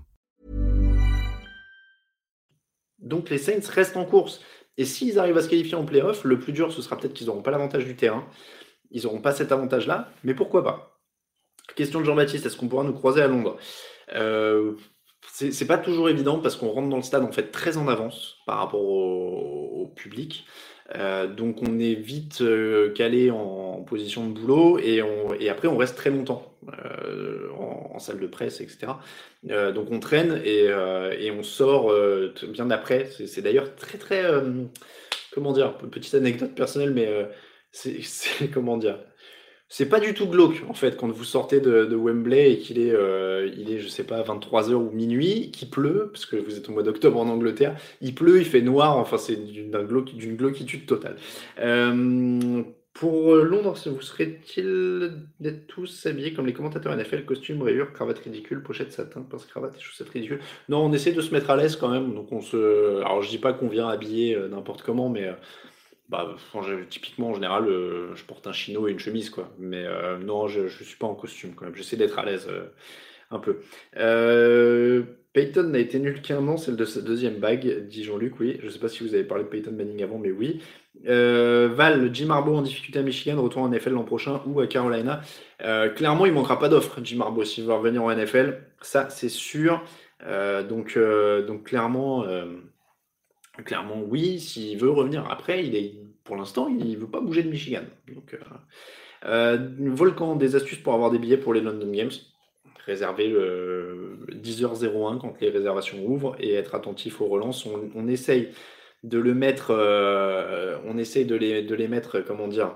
Donc les Saints restent en course. Et s'ils arrivent à se qualifier en playoff, le plus dur, ce sera peut-être qu'ils n'auront pas l'avantage du terrain. Ils n'auront pas cet avantage-là, mais pourquoi pas? Question de Jean-Baptiste, est-ce qu'on pourra nous croiser à Londres? Euh, C'est pas toujours évident parce qu'on rentre dans le stade en fait très en avance par rapport au public. Euh, donc on est vite euh, calé en, position de boulot et, après on reste très longtemps euh, en, salle de presse, etc. donc on traîne et, et on sort bien après. C'est d'ailleurs très très comment dire, petite anecdote personnelle, mais c'est comment dire, c'est pas du tout glauque en fait quand vous sortez de, Wembley et qu'il est, euh, il est, je sais pas, 23h ou minuit, qu'il pleut, parce que vous êtes au mois d'octobre en Angleterre, il pleut, il fait noir, enfin c'est d'une glauquitude totale. Euh, pour Londres, vous serait-il d'être tous habillés comme les commentateurs NFL, costume, rayures, cravate ridicule, pochette satin, pince cravate et chaussettes ridicules? Non, on essaie de se mettre à l'aise quand même, donc on se. Alors je dis pas qu'on vient habillé euh, n'importe comment, mais bah, typiquement, en général, euh, je porte un chino et une chemise, quoi. Mais euh, non, je ne suis pas en costume, quand même. J'essaie d'être à l'aise euh, un peu. Peyton n'a été nul qu'un an, celle de sa deuxième bague, dit Jean-Luc, oui. Je ne sais pas si vous avez parlé de Peyton Manning avant, mais oui. Val, Jim Harbaugh en difficulté à Michigan, retourne en NFL l'an prochain ou à Carolina. clairement, il manquera pas d'offres, Jim Harbaugh, s'il veut revenir en NFL. Ça, c'est sûr. donc, donc, clairement Clairement, oui, s'il veut revenir après, pour l'instant, il ne veut pas bouger de Michigan. Donc, euh, Volcan, des astuces pour avoir des billets pour les London Games réserver 10h01 quand les réservations ouvrent et être attentif aux relances. On, essaye de le mettre, on essaye de les, de les mettre, comment dire,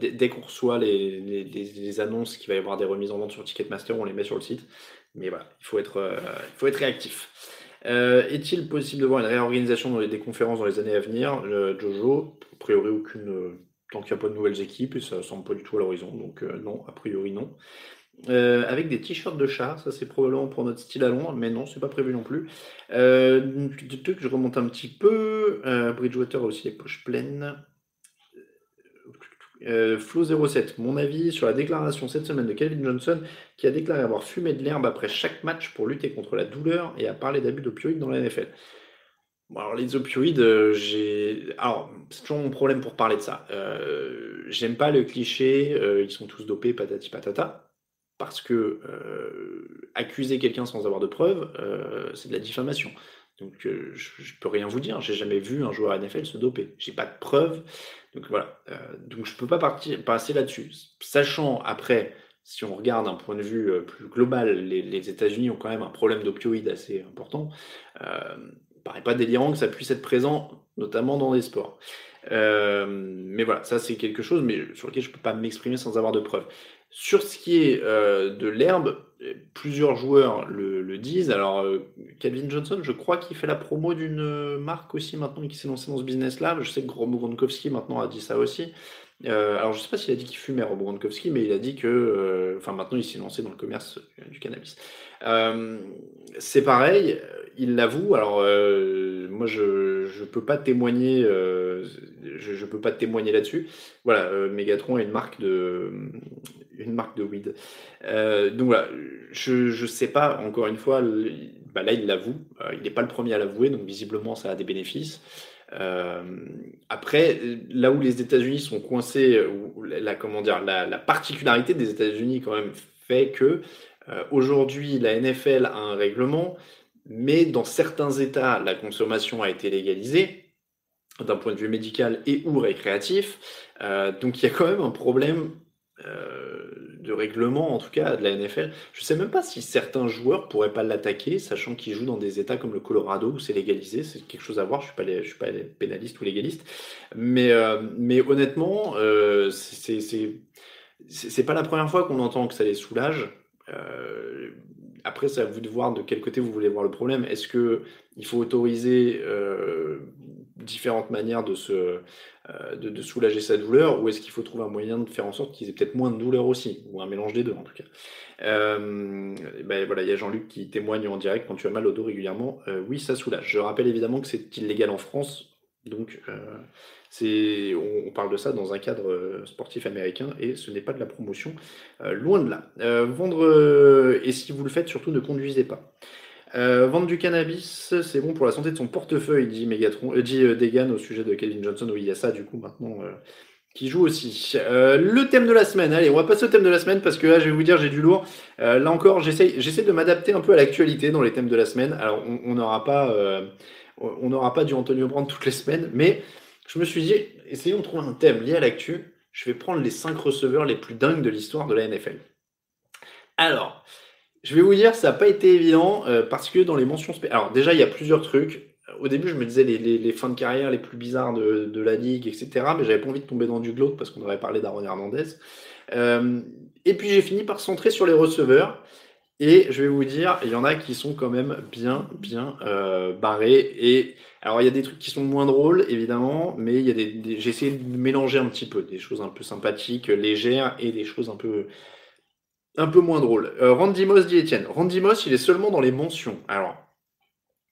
dès, qu'on reçoit les, les, annonces qu'il va y avoir des remises en vente sur Ticketmaster, on les met sur le site. Mais voilà, il faut être, il faut être réactif. Euh, est-il possible de voir une réorganisation des conférences dans les années à venir Jojo, a priori aucune, euh, tant qu'il n'y a pas de nouvelles équipes, et ça ne semble pas du tout à l'horizon, donc euh, non, a priori non. avec des t-shirts de chat, ça c'est probablement pour notre style à Londres, mais non, c'est pas prévu non plus. je remonte un petit peu. Bridgewater a aussi les poches pleines. Euh, Flo07, mon avis sur la déclaration cette semaine de Calvin Johnson qui a déclaré avoir fumé de l'herbe après chaque match pour lutter contre la douleur et a parlé d'abus d'opioïdes dans la NFL. Bon, alors les opioïdes, euh, j'ai. Alors, c'est toujours mon problème pour parler de ça. Euh, j'aime pas le cliché, ils sont tous dopés, patati patata. Parce que accuser quelqu'un sans avoir de preuves, c'est de la diffamation. Donc je, ne peux rien vous dire. J'ai jamais vu un joueur NFL se doper. J'ai pas de preuves. Donc voilà. Euh, donc je peux pas partir, passer là-dessus. Sachant après, si on regarde d'un point de vue euh, plus global, les, États-Unis ont quand même un problème d'opioïdes assez important. Euh, il paraît pas délirant que ça puisse être présent, notamment dans les sports. Euh, mais voilà, ça c'est quelque chose, mais sur lequel je peux pas m'exprimer sans avoir de preuves. Sur ce qui est de l'herbe, plusieurs joueurs le, disent. Alors, Calvin Johnson, je crois qu'il fait la promo d'une marque aussi maintenant qui s'est lancé dans ce business-là. Je sais que Rob Gronkowski maintenant a dit ça aussi. alors, je ne sais pas s'il a dit qu'il fumait Rob Gronkowski, mais il a dit que, enfin, maintenant il s'est lancé dans le commerce du cannabis. c'est pareil, il l'avoue. Alors, moi, je ne peux pas témoigner, je, je, peux pas témoigner là-dessus. Voilà, Megatron est une marque de, une marque de weed. donc voilà, je ne sais pas. Encore une fois, bah là, il l'avoue. il n'est pas le premier à l'avouer, donc visiblement, ça a des bénéfices. après, là où les États-Unis sont coincés, ou la, comment dire, la particularité des États-Unis quand même fait que aujourd'hui la NFL a un règlement mais dans certains États, la consommation a été légalisée d'un point de vue médical et ou récréatif. Euh, donc il y a quand même un problème euh, de règlement, en tout cas de la NFL. Je ne sais même pas si certains joueurs pourraient pas l'attaquer, sachant qu'ils jouent dans des États comme le Colorado où c'est légalisé. C'est quelque chose à voir. Je suis pas, suis pas pénaliste ou légaliste, mais euh, mais honnêtement, c'est c'est pas la première fois qu'on entend que ça les soulage. Après, c'est à vous de voir de quel côté vous voulez voir le problème. Est-ce qu'il faut autoriser euh, différentes manières de, se, euh, de, soulager sa douleur ou est-ce qu'il faut trouver un moyen de faire en sorte qu'ils aient peut-être moins de douleur aussi ou un mélange des deux en tout cas euh, ben voilà, il y a Jean-Luc qui témoigne en direct quand tu as mal au dos régulièrement. oui, ça soulage. Je rappelle évidemment que c'est illégal en France, donc c'est, on, parle de ça dans un cadre euh, sportif américain et ce n'est pas de la promotion, euh, loin de là. Euh, vendre, et si vous le faites, surtout ne conduisez pas. Vendre du cannabis, c'est bon pour la santé de son portefeuille, dit Megatron, dit Degan au sujet de Kevin Johnson. Oui, il y a ça du coup maintenant qui joue aussi. le thème de la semaine, allez, on va passer au thème de la semaine parce que là, je vais vous dire, j'ai du lourd. là encore, j'essaie, de m'adapter un peu à l'actualité dans les thèmes de la semaine. Alors, on n'aura pas, on n'aura pas du Antonio Brand toutes les semaines, mais je me suis dit, essayons de trouver un thème lié à l'actu. Je vais prendre les 5 receveurs les plus dingues de l'histoire de la NFL. Alors, je vais vous dire, ça n'a pas été évident euh, parce que dans les mentions spéciales. Alors, déjà, il y a plusieurs trucs. Au début, je me disais les, fins de carrière les plus bizarres de, la ligue, etc. Mais j'avais pas envie de tomber dans du glauque parce qu'on aurait parlé d'Aaron Hernandez. Euh, et puis, j'ai fini par centrer sur les receveurs. Et je vais vous dire, il y en a qui sont quand même bien, bien euh, barrés. Et alors, il y a des trucs qui sont moins drôles, évidemment, mais il y a des, j'ai essayé de mélanger un petit peu des choses un peu sympathiques, légères, et des choses un peu, un peu moins drôles. Euh, Randy Moss dit Etienne. Randy Moss, il est seulement dans les mentions. Alors,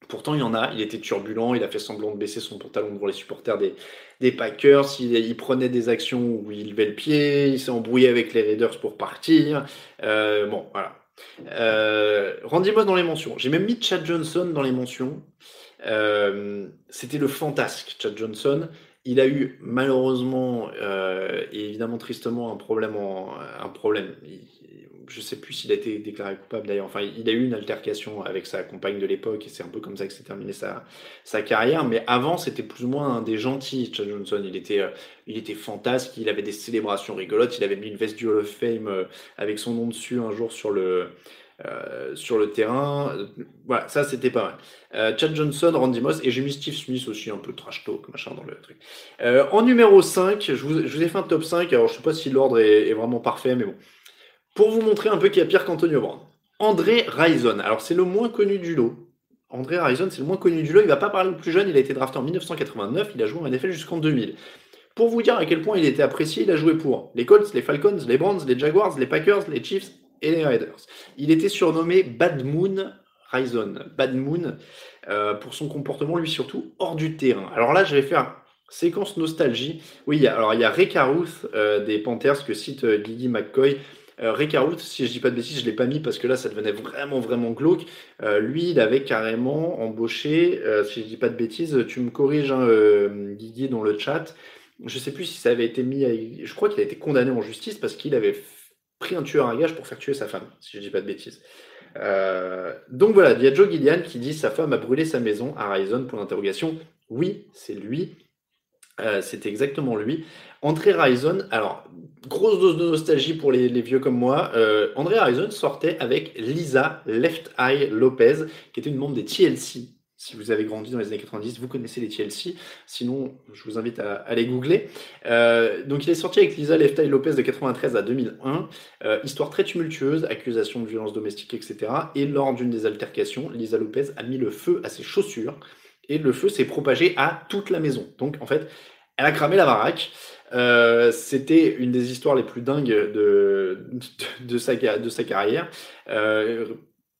pourtant, il y en a. Il était turbulent, il a fait semblant de baisser son pantalon devant les supporters des, Packers. Il, prenait des actions où il levait le pied, il s'est embrouillé avec les Raiders pour partir. Euh, bon, voilà. Euh, Randy Moss dans les mentions. J'ai même mis Chad Johnson dans les mentions. C'était le fantasque, Chad Johnson. Il a eu malheureusement et évidemment tristement un problème je ne sais plus s'il a été déclaré coupable d'ailleurs. Enfin, il a eu une altercation avec sa compagne de l'époque et c'est un peu comme ça que s'est terminé sa, carrière. Mais avant, c'était plus ou moins un des gentils, Chad Johnson. Il était, euh, il était fantasque, il avait des célébrations rigolotes. Il avait mis une veste du Hall of Fame euh, avec son nom dessus un jour sur le, euh, terrain. Voilà, ça c'était pas mal. Chad Johnson, Randy Moss et j'ai mis Steve Smith aussi, un peu trash talk, machin dans le truc. en numéro 5, je vous, ai fait un top 5. Alors je sais pas si l'ordre est, vraiment parfait, mais bon. Pour vous montrer un peu qui a pire qu'Antonio Brown. André Rison. Alors, c'est le moins connu du lot. André Rison, c'est le moins connu du lot. Il va pas parler le plus jeune. Il a été drafté en 1989. Il a joué en NFL jusqu'en 2000. Pour vous dire à quel point il était apprécié, il a joué pour les Colts, les Falcons, les Browns, les Jaguars, les Packers, les Chiefs et les Raiders. Il était surnommé Bad Moon Rison. Bad Moon euh, pour son comportement, lui surtout, hors du terrain. Alors là, je vais faire séquence nostalgie. Oui, alors il y a Ray Caruth des Panthers que cite euh, McCoy euh, Rick si je dis pas de bêtises, je l'ai pas mis parce que là, ça devenait vraiment, vraiment glauque. Euh, lui, il avait carrément embauché, euh, si je dis pas de bêtises, tu me corriges, hein, Guigui, dans le chat. Je sais plus si ça avait été mis, je crois qu'il a été condamné en justice parce qu'il avait pris un tueur à gage pour faire tuer sa femme, si je dis pas de bêtises. donc voilà, il Joe Gillian qui dit sa femme a brûlé sa maison à Ryzen pour l'interrogation. Oui, c'est lui. C'est exactement lui. André Rison, alors, grosse dose de nostalgie pour les, vieux comme moi. Euh, André Rison sortait avec Lisa Left Eye Lopez, qui était une membre des TLC. Si vous avez grandi dans les années 90, vous connaissez les TLC. Sinon, je vous invite à, aller googler. Euh, donc, il est sorti avec Lisa Left Eye Lopez de 93 à 2001. Euh, histoire très tumultueuse, accusation de violence domestique, etc. Et lors d'une des altercations, Lisa Lopez a mis le feu à ses chaussures. Et le feu s'est propagé à toute la maison. Donc, en fait, elle a cramé la baraque. Euh, c'était une des histoires les plus dingues de, de, sa, de sa, carrière. Euh,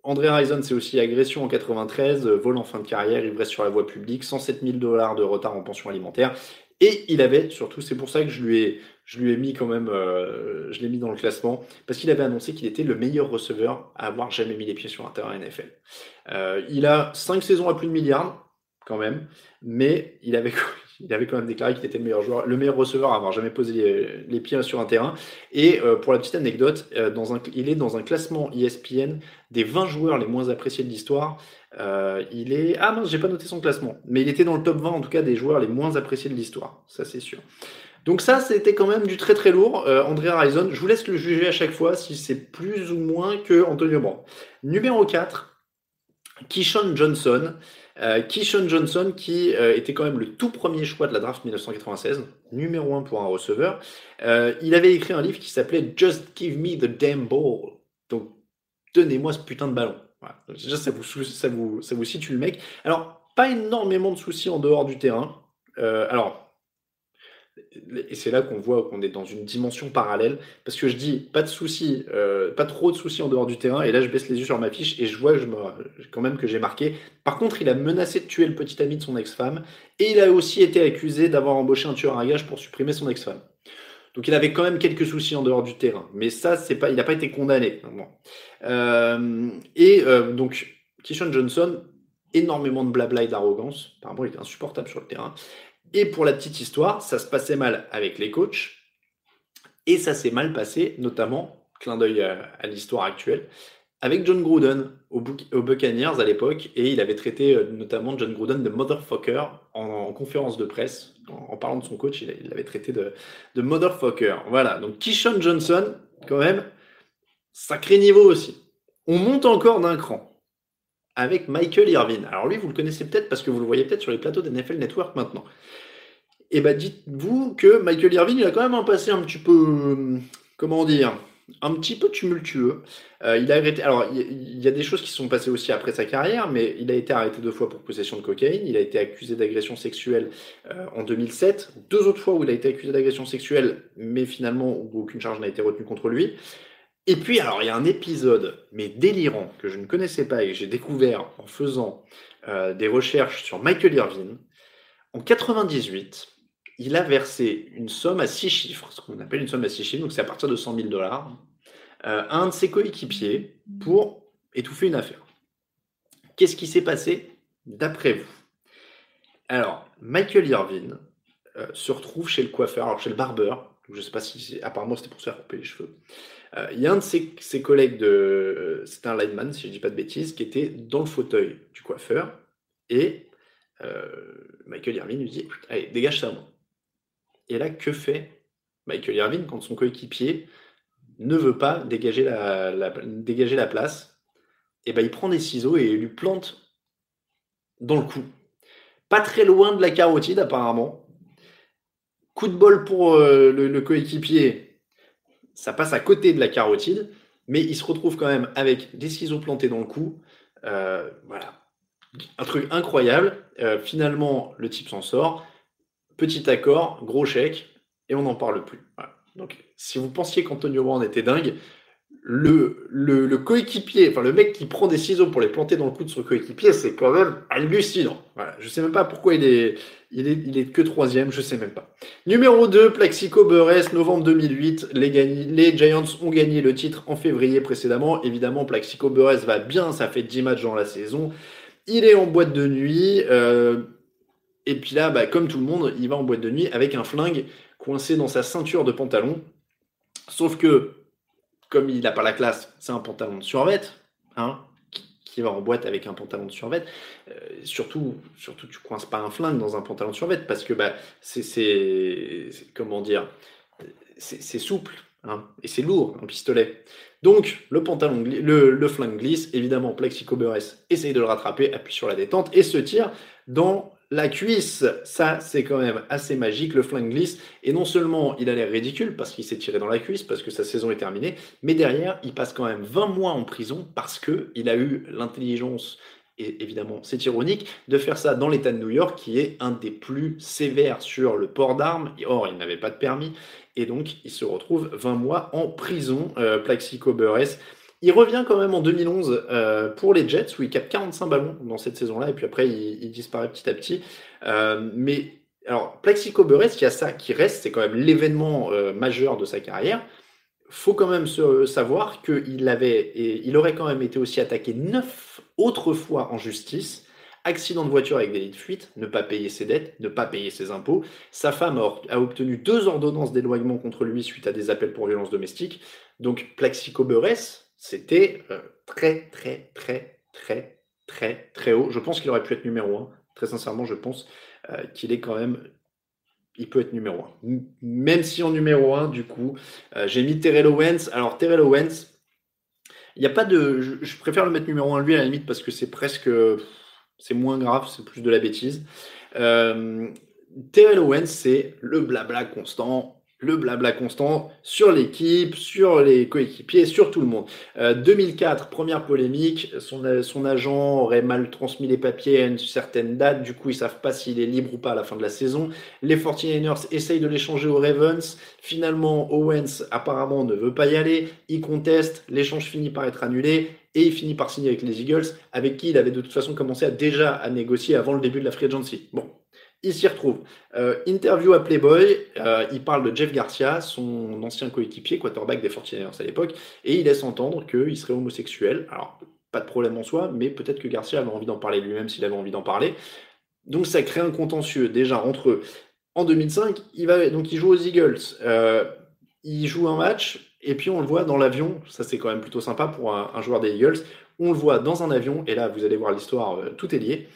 André Rison, c'est aussi agression en 93, vol en fin de carrière, ivresse sur la voie publique, 107 000 dollars de retard en pension alimentaire. Et il avait, surtout, c'est pour ça que je lui ai, je lui ai mis quand même, euh, je l'ai mis dans le classement, parce qu'il avait annoncé qu'il était le meilleur receveur à avoir jamais mis les pieds sur un terrain NFL. il a 5 saisons à plus de milliards, quand même, mais il avait, il avait quand même déclaré qu'il était le meilleur joueur, le meilleur receveur à avoir jamais posé les, pieds sur un terrain. Et euh, pour la petite anecdote, euh, dans un, il est dans un classement ESPN des 20 joueurs les moins appréciés de l'histoire. Euh, il est ah non, j'ai pas noté son classement, mais il était dans le top 20 en tout cas des joueurs les moins appréciés de l'histoire, ça c'est sûr. Donc ça, c'était quand même du très très lourd. André Rison, je vous laisse le juger à chaque fois si c'est plus ou moins que Antonio Brown. Numéro 4, Kishon Johnson. Euh, Johnson, qui euh, était quand même le tout premier choix de la draft 1996, numéro 1 pour un receveur, euh, il avait écrit un livre qui s'appelait Just Give Me the Damn Ball. Donc, donnez-moi ce putain de ballon. Déjà, ça vous, ça, vous, ça vous situe le mec. Alors, pas énormément de soucis en dehors du terrain. alors, et c'est là qu'on voit qu'on est dans une dimension parallèle, parce que je dis pas de soucis, euh, pas trop de soucis en dehors du terrain, et là je baisse les yeux sur ma fiche et je vois je quand même que j'ai marqué. Par contre, il a menacé de tuer le petit ami de son ex-femme, et il a aussi été accusé d'avoir embauché un tueur à gage pour supprimer son ex-femme. Donc il avait quand même quelques soucis en dehors du terrain, mais ça c'est pas, il n'a pas été condamné. Euh, et euh, donc Kishon Johnson, énormément de blabla et d'arrogance. Apparemment, il était insupportable sur le terrain. Et pour la petite histoire, ça se passait mal avec les coachs et ça s'est mal passé, notamment, clin d'œil à, l'histoire actuelle, avec John Gruden au, Buccaneers à l'époque et il avait traité euh, notamment John Gruden de motherfucker en, conférence de presse. En, parlant de son coach, il, l'avait traité de, motherfucker. Voilà, donc Kishon Johnson, quand même, sacré niveau aussi. On monte encore d'un cran avec Michael Irvin. Alors lui, vous le connaissez peut-être parce que vous le voyez peut-être sur les plateaux d'NFL Network maintenant. Et eh bien dites-vous que Michael Irvin, il a quand même un passé un petit peu, comment dire, un petit peu tumultueux. Euh, il a arrêté. Alors, il y, a des choses qui sont passées aussi après sa carrière, mais il a été arrêté deux fois pour possession de cocaïne. Il a été accusé d'agression sexuelle euh, en 2007. Deux autres fois où il a été accusé d'agression sexuelle, mais finalement où aucune charge n'a été retenue contre lui. Et puis, alors, il y a un épisode, mais délirant, que je ne connaissais pas et que j'ai découvert en faisant euh, des recherches sur Michael Irvin. En 98, il a versé une somme à six chiffres, ce qu'on appelle une somme à six chiffres, donc c'est à partir de 100 000 dollars, euh, à un de ses coéquipiers pour étouffer une affaire. Qu'est-ce qui s'est passé d'après vous? Alors, Michael Irvin euh, se retrouve chez le coiffeur, alors chez le barbeur. Je ne sais pas si, apparemment, c'était pour se faire couper les cheveux. Euh, il y a un de ses, collègues de, c'était un lineman, si je ne dis pas de bêtises, qui était dans le fauteuil du coiffeur et Michael Irvin lui dit, allez, dégage ça moi. Et là, que fait Michael Irvin quand son coéquipier ne veut pas dégager la, place? Et eh ben, il prend des ciseaux et lui plante dans le cou. Pas très loin de la carotide, apparemment. Coup de bol pour euh, le, coéquipier, ça passe à côté de la carotide, mais il se retrouve quand même avec des ciseaux plantés dans le cou. Euh, voilà. Un truc incroyable. Euh, finalement, le type s'en sort. Petit accord, gros chèque, et on n'en parle plus. Donc, si vous pensiez qu'Antonio Brown était dingue, le, le, coéquipier, enfin le mec qui prend des ciseaux pour les planter dans le cou de son coéquipier, c'est quand même hallucinant. Voilà. Je sais même pas pourquoi il est, il est, il est que troisième, je sais même pas. Numéro 2, Plaxico Burress, novembre 2008. Les, les Giants ont gagné le titre en février précédemment. Évidemment, Plaxico Burress va bien, ça fait 10 matchs dans la saison. Il est en boîte de nuit. Euh, et puis là, bah, comme tout le monde, il va en boîte de nuit avec un flingue coincé dans sa ceinture de pantalon. Sauf que, comme il n'a pas la classe, c'est un pantalon de survêt, hein, qui, va en boîte avec un pantalon de survêt. Euh, surtout, surtout, tu coinces pas un flingue dans un pantalon de survêt parce que bah, c'est, comment dire, c'est souple hein, et c'est lourd un pistolet. Donc le pantalon, le, le flingue glisse. Évidemment, Plexico essaye de le rattraper, appuie sur la détente et se tire dans la cuisse, ça c'est quand même assez magique, le flingue glisse, et non seulement il a l'air ridicule parce qu'il s'est tiré dans la cuisse, parce que sa saison est terminée, mais derrière il passe quand même 20 mois en prison parce que il a eu l'intelligence, et évidemment c'est ironique, de faire ça dans l'État de New York qui est un des plus sévères sur le port d'armes, or il n'avait pas de permis, et donc il se retrouve 20 mois en prison, euh, Plaxico Burress, il revient quand même en 2011 euh, pour les Jets, où il capte 45 ballons dans cette saison-là, et puis après, il, disparaît petit à petit. Euh, mais alors, Plaxico Burress, qui a ça qui reste, c'est quand même l'événement euh, majeur de sa carrière. faut quand même se, savoir qu'il avait, et il aurait quand même été aussi attaqué neuf autres fois en justice. Accident de voiture avec délit de fuite, ne pas payer ses dettes, ne pas payer ses impôts. Sa femme a, obtenu deux ordonnances d'éloignement contre lui suite à des appels pour violence domestique. Donc Plaxico Burress, c'était euh, très, très, très, très, très, très haut. Je pense qu'il aurait pu être numéro 1. Très sincèrement, je pense euh, qu'il est quand même. Il peut être numéro 1. Même si en numéro 1, du coup, euh, j'ai mis Terrell Owens. Alors, Terrell Owens, il n'y a pas de. Je, préfère le mettre numéro 1 lui à la limite parce que c'est presque. C'est moins grave, c'est plus de la bêtise. Terrell Owens, c'est le blabla constant le blabla constant sur l'équipe, sur les coéquipiers, sur tout le monde. 2004, euh, première polémique, son, son, agent aurait mal transmis les papiers à une certaine date, du coup ils savent pas s'il est libre ou pas à la fin de la saison. Les 49ers essayent de l'échanger aux Ravens, finalement Owens apparemment ne veut pas y aller, il conteste, l'échange finit par être annulé, et il finit par signer avec les Eagles, avec qui il avait de toute façon commencé à déjà à négocier avant le début de la free agency. Bon, il s'y retrouve. Euh, interview à Playboy, euh, il parle de Jeff Garcia, son ancien coéquipier, quarterback des 49ers à l'époque, et il laisse entendre qu'il serait homosexuel. Alors, pas de problème en soi, mais peut-être que Garcia avait envie d'en parler lui-même s'il avait envie d'en parler. Donc ça crée un contentieux déjà entre eux. En 2005, il, va, donc il joue aux Eagles. Euh, il joue un match, et puis on le voit dans l'avion. Ça, c'est quand même plutôt sympa pour un, un, joueur des Eagles. On le voit dans un avion, et là, vous allez voir l'histoire, tout est lié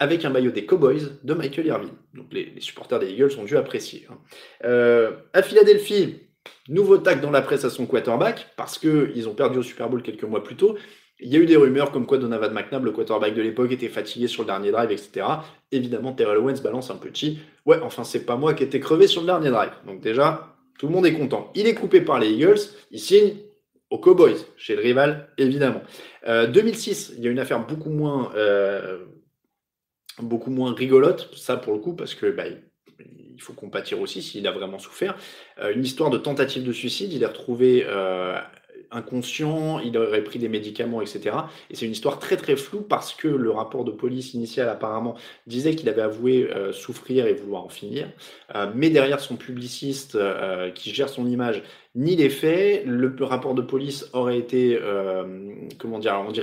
avec un maillot des Cowboys de Michael Irvin. Donc les, supporters des Eagles ont dû apprécier. Hein. Euh, à Philadelphie, nouveau tac dans la presse à son quarterback, parce qu'ils ont perdu au Super Bowl quelques mois plus tôt. Il y a eu des rumeurs comme quoi Donovan McNabb, le quarterback de l'époque, était fatigué sur le dernier drive, etc. Évidemment, Terrell Owens balance un petit. Ouais, enfin, c'est pas moi qui étais crevé sur le dernier drive. Donc déjà, tout le monde est content. Il est coupé par les Eagles. Il signe aux Cowboys, chez le rival, évidemment. 2006, euh, il y a une affaire beaucoup moins euh, beaucoup moins rigolote, ça pour le coup, parce que bah, il faut compatir aussi s'il a vraiment souffert. Euh, une histoire de tentative de suicide, il est retrouvé euh, inconscient, il aurait pris des médicaments, etc. Et c'est une histoire très très floue parce que le rapport de police initial apparemment disait qu'il avait avoué euh, souffrir et vouloir en finir. mais derrière son publiciste qui gère son image, ni les faits. Le rapport de police aurait été, euh, comment dire, on dit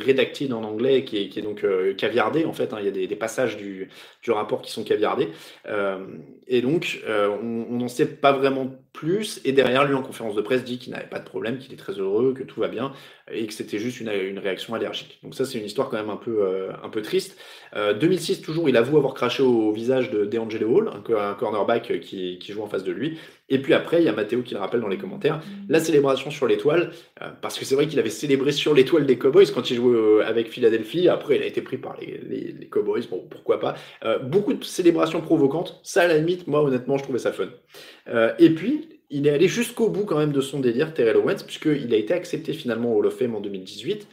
en anglais, qui est, donc euh, caviardé en fait. Hein. il y a des, passages du, du, rapport qui sont caviardés. Euh, et donc, euh, on n'en sait pas vraiment plus. Et derrière, lui, en conférence de presse, dit qu'il n'avait pas de problème, qu'il est très heureux, que tout va bien, et que c'était juste une, réaction allergique. Donc ça, c'est une histoire quand même un peu, un peu triste. 2006, toujours, il avoue avoir craché au, visage de DeAngelo Hall, un, cornerback qui joue en face de lui. Et puis après, il y a Mathéo qui le rappelle dans les commentaires, la célébration sur l'étoile, euh, parce que c'est vrai qu'il avait célébré sur l'étoile des Cowboys quand il jouait euh, avec Philadelphie. Après, il a été pris par les, les, les Cowboys, bon, pourquoi pas. Euh, beaucoup de célébrations provocantes, ça à la limite, moi honnêtement, je trouvais ça fun. Euh, et puis, il est allé jusqu'au bout quand même de son délire, Terrell Owens, puisqu'il a été accepté finalement au Hall of Fame en 2018.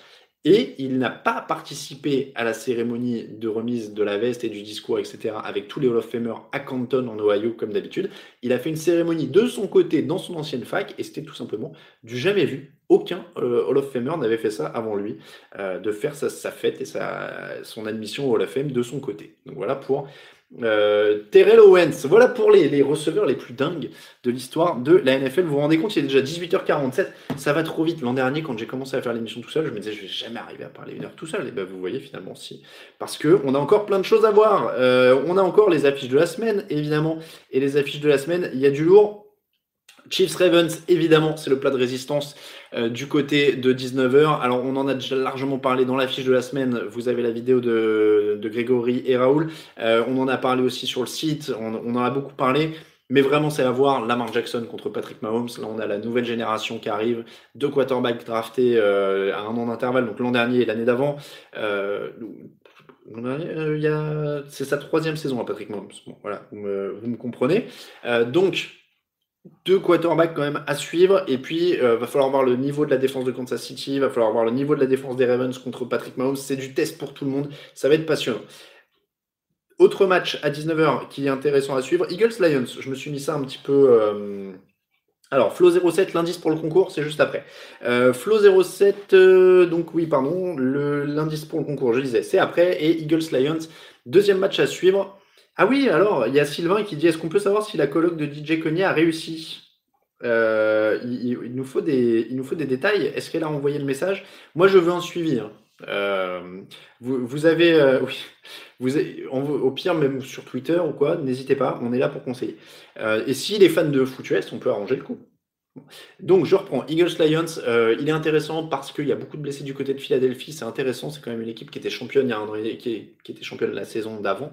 Et il n'a pas participé à la cérémonie de remise de la veste et du discours, etc., avec tous les Hall of Famers à Canton, en Ohio, comme d'habitude. Il a fait une cérémonie de son côté dans son ancienne fac, et c'était tout simplement du jamais vu. Aucun euh, Hall of Famer n'avait fait ça avant lui, euh, de faire sa, sa, fête et sa, son admission au Hall of Fame de son côté. Donc voilà pour euh, Terrell Owens, voilà pour les, les, receveurs les plus dingues de l'histoire de la NFL. Vous vous rendez compte, il est déjà 18h47, ça va trop vite. L'an dernier, quand j'ai commencé à faire l'émission tout seul, je me disais, je vais jamais arriver à parler une heure tout seul. Et ben vous voyez finalement si, parce que on a encore plein de choses à voir. Euh, on a encore les affiches de la semaine, évidemment, et les affiches de la semaine, il y a du lourd. Chiefs Ravens, évidemment, c'est le plat de résistance euh, du côté de 19h. Alors, on en a déjà largement parlé dans l'affiche de la semaine. Vous avez la vidéo de, de Grégory et Raoul. Euh, on en a parlé aussi sur le site. On, en a beaucoup parlé. Mais vraiment, c'est à voir Lamar Jackson contre Patrick Mahomes. Là, on a la nouvelle génération qui arrive. Deux quarterbacks draftés euh, à un an d'intervalle, donc l'an dernier et l'année d'avant. C'est sa troisième saison à Patrick Mahomes. Bon, voilà, vous me, vous me comprenez. Donc, deux quarterbacks quand même à suivre. Et puis, euh, va falloir voir le niveau de la défense de Kansas City, va falloir voir le niveau de la défense des Ravens contre Patrick Mahomes. C'est du test pour tout le monde. Ça va être passionnant. Autre match à 19h qui est intéressant à suivre, Eagles-Lions. Je me suis mis ça un petit peu... Euh... Alors, Flo 07, l'indice pour le concours, c'est juste après. Euh, Flo 07, euh, donc oui, pardon, l'indice pour le concours, je disais, c'est après. Et Eagles-Lions, deuxième match à suivre. Ah oui, alors, il y a Sylvain qui dit est-ce qu'on peut savoir si la colloque de DJ Cognier a réussi? Euh, il, nous faut des, il nous faut des détails. Est-ce qu'elle a envoyé le message? Moi, je veux un suivi. Hein. Euh, vous, vous, avez, euh, oui, vous au pire, même sur Twitter ou quoi, n'hésitez pas, on est là pour conseiller. Et s'il est fan de foot US, on peut arranger le coup. Donc je reprends Eagles Lions. Euh, il est intéressant parce qu'il y a beaucoup de blessés du côté de Philadelphie. C'est intéressant. C'est quand même une équipe qui était championne qui, était championne la saison d'avant.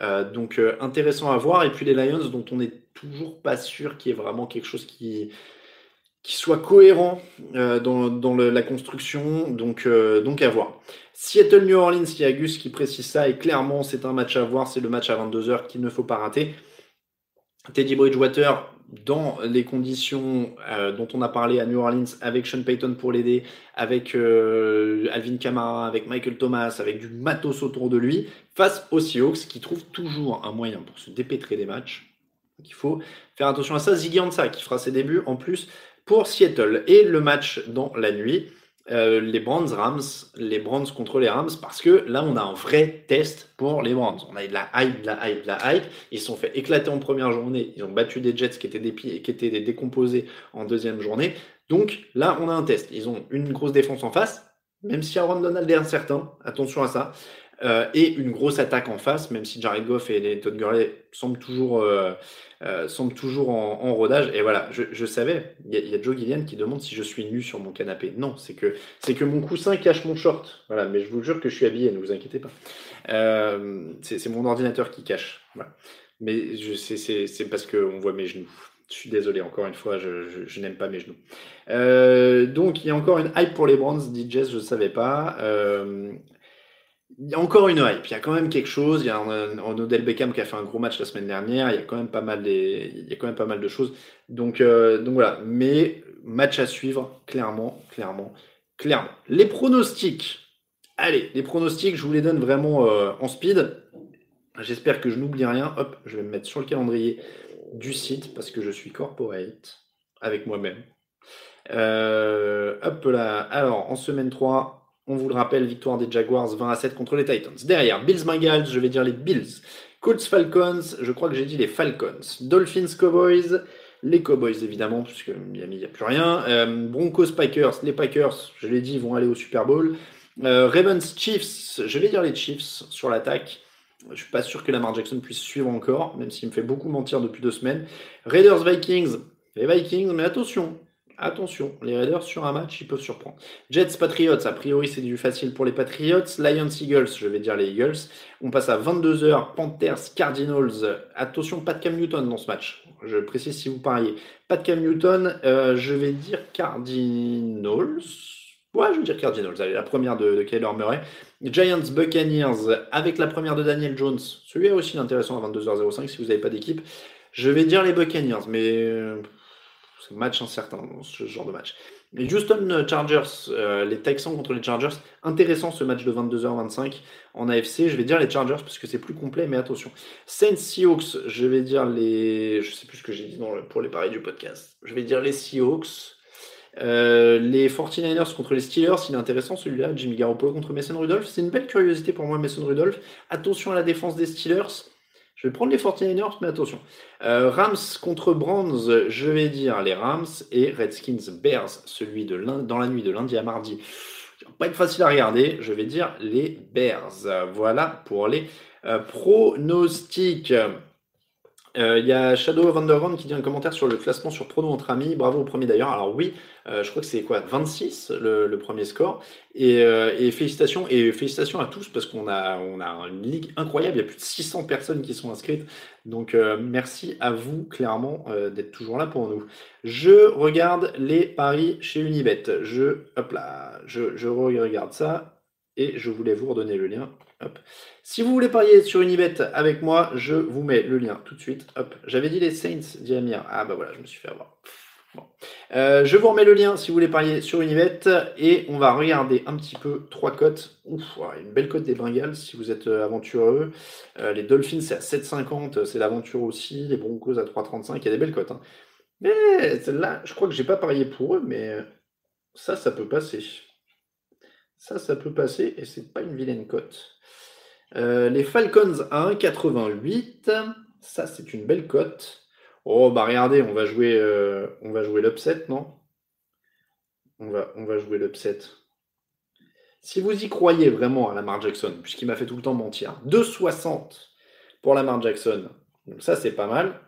Euh, donc euh, intéressant à voir. Et puis les Lions dont on n'est toujours pas sûr qu'il y ait vraiment quelque chose qui soit cohérent dans, la construction. Donc donc à voir. Seattle New Orleans, il y a Gus qui précise ça et clairement c'est un match à voir. C'est le match à 22 h qu'il ne faut pas rater. Teddy Bridgewater, dans les conditions euh, dont on a parlé à New Orleans, avec Sean Payton pour l'aider, avec euh, Alvin Kamara, avec Michael Thomas, avec du matos autour de lui, face aux Seahawks qui trouvent toujours un moyen pour se dépêtrer des matchs. Donc il faut faire attention à ça. Ziggy Ansah qui fera ses débuts en plus pour Seattle. Et le match dans la nuit, euh, les Brands Rams, les Brands contre les Rams, parce que là, on a un vrai test pour les Brands. On a de la hype, de la hype, de la hype. Ils se sont fait éclater en première journée. Ils ont battu des Jets qui étaient, des, qui étaient décomposés en deuxième journée. Donc là, on a un test. Ils ont une grosse défense en face, même si Aaron Donald est incertain. Attention à ça. Euh, et une grosse attaque en face, même si Jared Goff et Todd Gurley semblent toujours, euh, euh, semblent toujours en, rodage. Et voilà, je, savais, il y, a Joe Gillian qui demande si je suis nu sur mon canapé. Non, c'est que, c'est que mon coussin cache mon short. Voilà, mais je vous jure que je suis habillé, ne vous inquiétez pas. C'est mon ordinateur qui cache. Mais c'est parce qu'on voit mes genoux. Je suis désolé, encore une fois, je, n'aime pas mes genoux. Donc, il y a encore une hype pour les Brands, dit Jess, je ne savais pas. Il y a encore une hype, il y a quand même quelque chose. Il y a un, Odell Beckham qui a fait un gros match la semaine dernière. Il y a quand même pas mal, des, il y a quand même pas mal de choses. Donc, euh, donc voilà. Mais match à suivre, clairement, clairement, clairement. Les pronostics. Allez, les pronostics, je vous les donne vraiment euh, en speed. J'espère que je n'oublie rien. Hop, je vais me mettre sur le calendrier du site parce que je suis corporate avec moi-même. Euh, hop là. Alors, en semaine 3, on vous le rappelle, victoire des Jaguars 20 à 7 contre les Titans. Derrière, Bills Bengals, je vais dire les Bills. Colts Falcons, je crois que j'ai dit les Falcons. Dolphins Cowboys, Les Cowboys, évidemment, puisque Miami, il n'y a plus rien. Euh, Broncos, Packers. Les Packers, je l'ai dit, vont aller au Super Bowl. Euh, Ravens, Chiefs. Je vais dire les Chiefs sur l'attaque. Je suis pas sûr que Lamar Jackson puisse suivre encore, même s'il me fait beaucoup mentir depuis deux semaines. Raiders, Vikings. Les Vikings, mais attention, Attention, les Raiders sur un match, ils peuvent surprendre. Jets, Patriots, a priori c'est du facile pour les Patriots. Lions, Eagles, je vais dire les Eagles. On passe à 22h, Panthers, Cardinals. Attention, pas de Cam Newton dans ce match. Je précise si vous pariez. Pas de Cam Newton, euh, je vais dire Cardinals. Ouais, je vais dire Cardinals. Allez, la première de, de Kyler Murray. Giants, Buccaneers, avec la première de Daniel Jones. Celui-là aussi intéressant à 22h05 si vous n'avez pas d'équipe. Je vais dire les Buccaneers, mais euh, c'est match incertain dans ce genre de match. Les Houston Chargers, euh, les Texans contre les Chargers, intéressant ce match de 22h25 en AFC. Je vais dire les Chargers parce que c'est plus complet, mais attention. Saints Seahawks, je vais dire les. Je sais plus ce que j'ai dit pour les paris du podcast. Je vais dire les Seahawks. Euh, les 49ers contre les Steelers, il est intéressant celui-là. Jimmy Garoppolo contre Mason Rudolph. C'est une belle curiosité pour moi, Mason Rudolph. Attention à la défense des Steelers. Je vais prendre les 49ers, mais attention. Euh, Rams contre Browns, je vais dire les Rams et Redskins Bears, celui de dans la nuit de lundi à mardi. Pas être facile à regarder, je vais dire les Bears. Voilà pour les euh, pronostics. Euh, il y a Shadow of Underground qui dit un commentaire sur le classement sur Prono entre amis. Bravo au premier d'ailleurs. Alors oui, euh, je crois que c'est quoi 26 le, premier score. Euh, et, félicitations et félicitations à tous parce qu'on a on a une ligue incroyable. Il y a plus de 600 personnes qui sont inscrites. Donc merci à vous clairement d'être toujours là pour nous. Je regarde les paris chez Unibet. Je hop là, je regarde ça et je voulais vous redonner le lien. Si vous voulez parier sur Unibet avec moi, je vous mets le lien tout de suite. J'avais dit les Saints d'Amir. Ah bah voilà, je me suis fait avoir. Euh, je vous remets le lien si vous voulez parier sur Unibet et on va regarder un petit peu trois cotes. Ouf, une belle cote des Bengals si vous êtes euh, aventureux. Euh, les Dolphins c'est à 7,50, c'est l'aventure aussi. Les Broncos à 3,35, il y a des belles cotes. Hein. Mais celle-là, je crois que j'ai pas parié pour eux, mais ça, ça peut passer. Ça, ça peut passer et c'est pas une vilaine cote. Euh, les Falcons à 1,88. Ça, c'est une belle cote. Oh, bah regardez, on va jouer, euh, on l'upset, non? On va, on va jouer l'upset. Si vous y croyez vraiment à Lamar Jackson, puisqu'il m'a fait tout le temps mentir, 2,60 pour Lamar Jackson. Donc ça, c'est pas mal.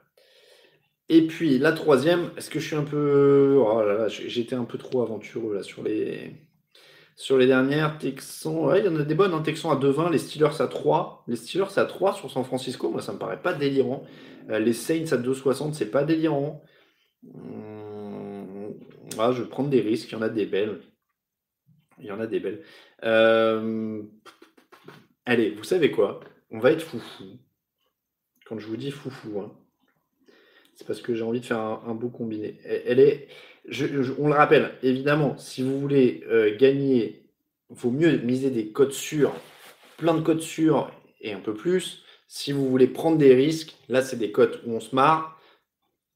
Et puis la troisième, est-ce que je suis un peu. Oh j'étais un peu trop aventureux là sur les. Sur les dernières, Texans, il y en a des bonnes. Hein. Texans à 2-20, les Steelers à 3. Les Steelers à 3 sur San Francisco, moi ça me paraît pas délirant. Euh, les Saints à 2,60, c'est pas délirant. Hum, ah, je vais prendre des risques, il y en a des belles. Il y en a des belles. Euh, allez, vous savez quoi? On va être foufou. Quand je vous dis foufou, hein, c'est parce que j'ai envie de faire un, beau combiné. Elle est, on le rappelle, évidemment, si vous voulez euh, gagner, il vaut mieux miser des codes sûrs, plein de codes sûrs et un peu plus. Si vous voulez prendre des risques, là, c'est des codes où on se marre,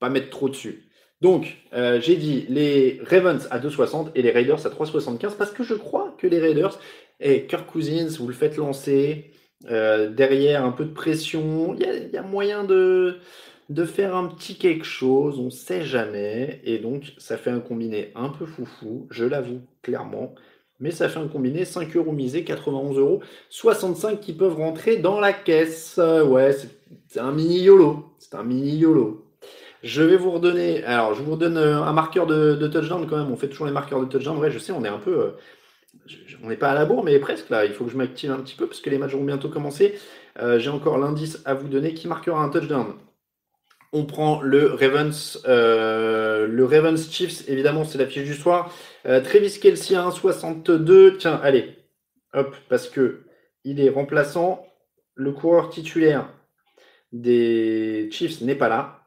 pas mettre trop dessus. Donc, euh, j'ai dit les Ravens à 2,60 et les Raiders à 3,75 parce que je crois que les Raiders, et Kirk Cousins, vous le faites lancer, euh, derrière un peu de pression, il y a moyen de, de faire un petit quelque chose, on sait jamais, et donc ça fait un combiné un peu foufou, je l'avoue clairement, mais ça fait un combiné 5 euros misés, 91 euros, 65 qui peuvent rentrer dans la caisse. Ouais, c'est un mini YOLO, c'est un mini YOLO. Je vais vous redonner, alors je vous redonne euh, un marqueur de, touchdown quand même, on fait toujours les marqueurs de touchdown, ouais je sais, on est un peu... Euh, on n'est pas à la bourre, mais presque là. Il faut que je m'active un petit peu parce que les matchs vont bientôt commencer. Euh, j'ai encore l'indice à vous donner qui marquera un touchdown on prend le Ravens, euh, le Ravens Chiefs, évidemment, c'est la fiche du soir. Euh, Travis Kelsey à 1,62. Tiens, allez, hop, parce que il est remplaçant. Le coureur titulaire des Chiefs n'est pas là.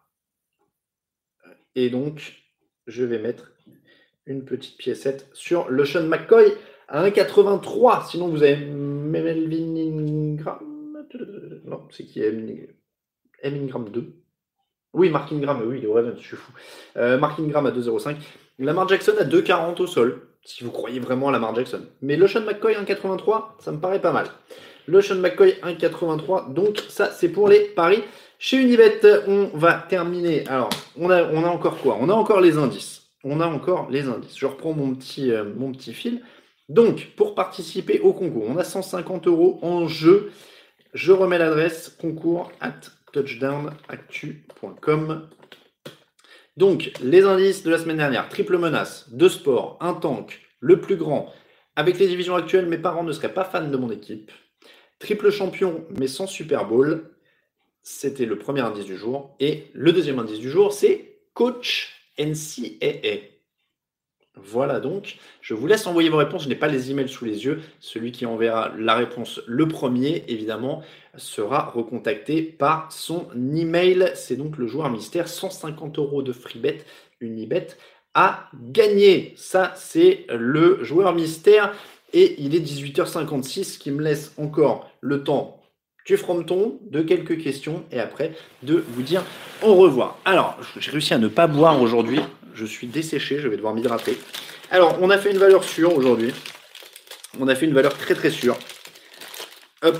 Et donc, je vais mettre une petite piécette sur le Sean McCoy à 1,83. Sinon, vous avez Melvin Ingram. Non, c'est qui est Ingram 2. Oui, Mark Ingram, oui, il est Ravens, je suis fou. Euh, Mark à 2,05. Lamar Jackson à 2,40 au sol, si vous croyez vraiment à Lamar Jackson. Mais Lotion McCoy 1,83, ça me paraît pas mal. Lotion McCoy 1,83, donc ça c'est pour les paris Chez Unibet, on va terminer. Alors, on a, on a encore quoi? On a encore les indices. On a encore les indices. Je reprends mon petit, euh, mon petit fil. Donc, pour participer au concours, on a 150 euros en jeu. Je remets l'adresse concours at touchdownactu.com. Donc, les indices de la semaine dernière triple menace, deux sports, un tank, le plus grand. Avec les divisions actuelles, mes parents ne seraient pas fans de mon équipe. Triple champion, mais sans Super Bowl. C'était le premier indice du jour. Et le deuxième indice du jour, c'est coach NCAA. Voilà donc, je vous laisse envoyer vos réponses. Je n'ai pas les emails sous les yeux. Celui qui enverra la réponse le premier, évidemment, sera recontacté par son email. C'est donc le joueur mystère. 150 euros de free bet, Unibet à gagner. Ça, c'est le joueur mystère. Et il est 18h56, qui me laisse encore le temps du fronton, de quelques questions et après de vous dire au revoir. Alors, j'ai réussi à ne pas boire aujourd'hui. Je suis desséché, je vais devoir m'hydrater. Alors, on a fait une valeur sûre aujourd'hui. On a fait une valeur très très sûre. Hop.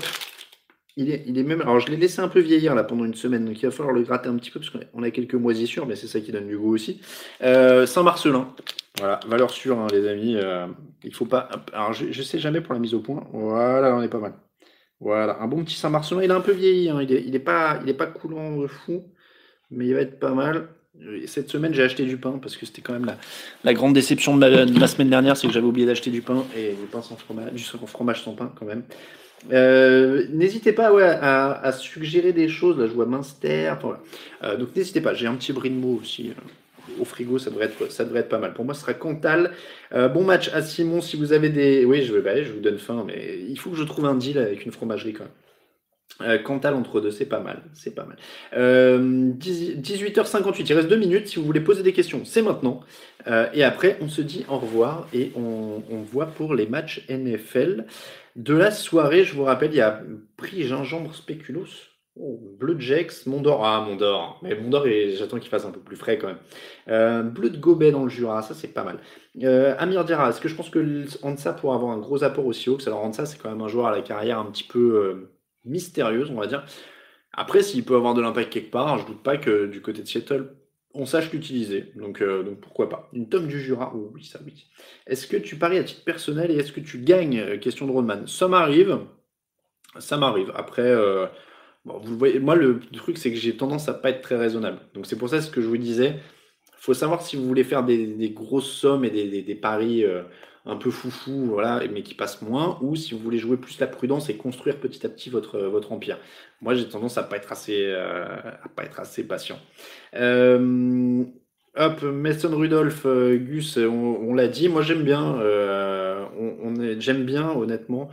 Il est, il est même. Alors, je l'ai laissé un peu vieillir là pendant une semaine, donc il va falloir le gratter un petit peu parce qu'on a quelques moisissures, mais c'est ça qui donne du goût aussi. Euh, Saint-Marcelin. Voilà, valeur sûre, hein, les amis. Euh, il faut pas. Alors, je, je sais jamais pour la mise au point. Voilà, on est pas mal. Voilà, un bon petit Saint-Marcelin. Il est un peu vieilli, hein. il, est, pas, il est pas coulant fou, mais il va être pas mal. Cette semaine, j'ai acheté du pain parce que c'était quand même la, grande déception de, la semaine dernière, c'est que j'avais oublié d'acheter du pain et du pain sans fromage, du fromage sans pain quand même. Euh, n'hésitez pas à, suggérer des choses. Là, je vois Minster. Euh, donc n'hésitez pas. J'ai un petit brin de mots aussi. Euh au frigo, ça devrait être, ça devrait être pas mal. Pour moi, ce sera Cantal. Euh, bon match à Simon. Si vous avez des. Oui, je, bah, je vous donne faim, mais il faut que je trouve un deal avec une fromagerie quand même. Euh, Cantal entre deux, c'est pas mal, c'est pas mal. 18h58, euh, il reste deux minutes. Si vous voulez poser des questions, c'est maintenant. et après, on se dit au revoir et on, voit pour les matchs NFL de la soirée. Je vous rappelle, il y a prix gingembre spéculos. Oh, Bleu de Jex, Mondor. Ah, Mondor. Mais Mondor, j'attends qu'il fasse un peu plus frais quand même. Euh, Bleu de Gobet dans le Jura, ça c'est pas mal. Euh, Amir Dira, est-ce que je pense que Ansa pourrait avoir un gros apport aussi haut que ça? Alors ça c'est quand même un joueur à la carrière un petit peu euh, mystérieuse, on va dire. Après, s'il peut avoir de l'impact quelque part, je doute pas que du côté de Seattle, on sache l'utiliser. Donc, donc pourquoi pas. Une tome du Jura, oh, oui, ça oui. Est-ce que tu paries à titre personnel et est-ce que tu gagnes Question de Rodman? Ça m'arrive. Ça m'arrive. Après vous voyez, moi, le truc, c'est que j'ai tendance à pas être très raisonnable. Donc, c'est pour ça ce que je vous disais. Il faut savoir si vous voulez faire des, grosses sommes et des, paris euh, un peu foufou, voilà, mais qui passent moins, ou si vous voulez jouer plus la prudence et construire petit à petit votre, votre empire. Moi, j'ai tendance à pas être assez, euh, à pas être assez patient. Euh, hop, Mason Rudolph, Gus, on, l'a dit. Moi, j'aime bien. on, j'aime bien, honnêtement.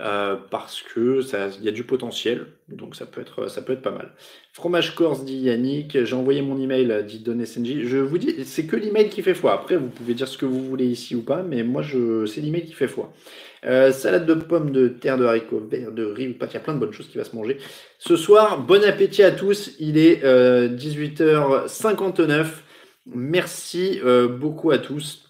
Euh, parce que il y a du potentiel, donc ça peut être, ça peut être pas mal. Fromage Corse dit Yannick, j'ai envoyé mon email dit Don SNJ. Je vous dis, c'est que l'email qui fait foi. Après, vous pouvez dire ce que vous voulez ici ou pas, mais moi, je, c'est l'email qui fait foi. Euh, salade de pommes, de terre, de haricots de riz pas, il y a plein de bonnes choses qui va se manger. Ce soir, bon appétit à tous. Il est 18h59. Euh, Merci beaucoup à tous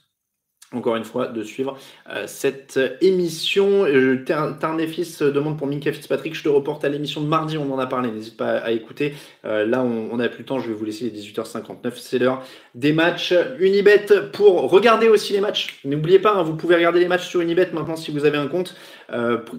encore une fois, de suivre euh, cette émission. Euh, Tarnefis demande pour Minka Fitzpatrick, je te reporte à l'émission de mardi, on en a parlé, n'hésite pas à, écouter. Euh, là, on n'a plus le temps, je vais vous laisser les 18h59, c'est l'heure des matchs. Unibet pour regarder aussi les matchs. N'oubliez pas, hein, vous pouvez regarder les matchs sur Unibet maintenant si vous avez un compte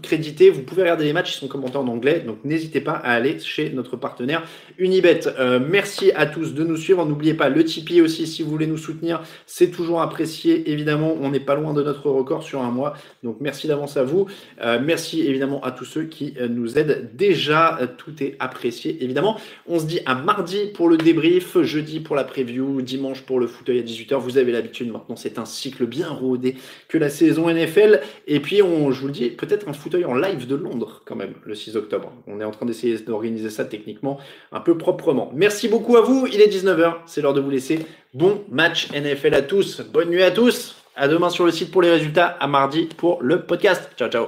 crédité. Vous pouvez regarder les matchs, ils sont commentés en anglais, donc n'hésitez pas à aller chez notre partenaire Unibet. merci à tous de nous suivre. N'oubliez pas le Tipeee aussi si vous voulez nous soutenir, c'est toujours apprécié évidemment on n'est pas loin de notre record sur un mois. Donc merci d'avance à vous. Euh, merci évidemment à tous ceux qui euh, nous aident déjà. Euh, tout est apprécié évidemment. On se dit à mardi pour le débrief, jeudi pour la preview, dimanche pour le fauteuil à 18h. Vous avez l'habitude maintenant, c'est un cycle bien rodé que la saison NFL. Et puis on, je vous le dis, peut-être un fauteuil en live de Londres quand même le 6 octobre. On est en train d'essayer d'organiser ça techniquement un peu proprement. Merci beaucoup à vous. Il est 19h, c'est l'heure de vous laisser. Bon match NFL à tous. Bonne nuit à tous. À demain sur le site pour les résultats, à mardi pour le podcast. Ciao, ciao.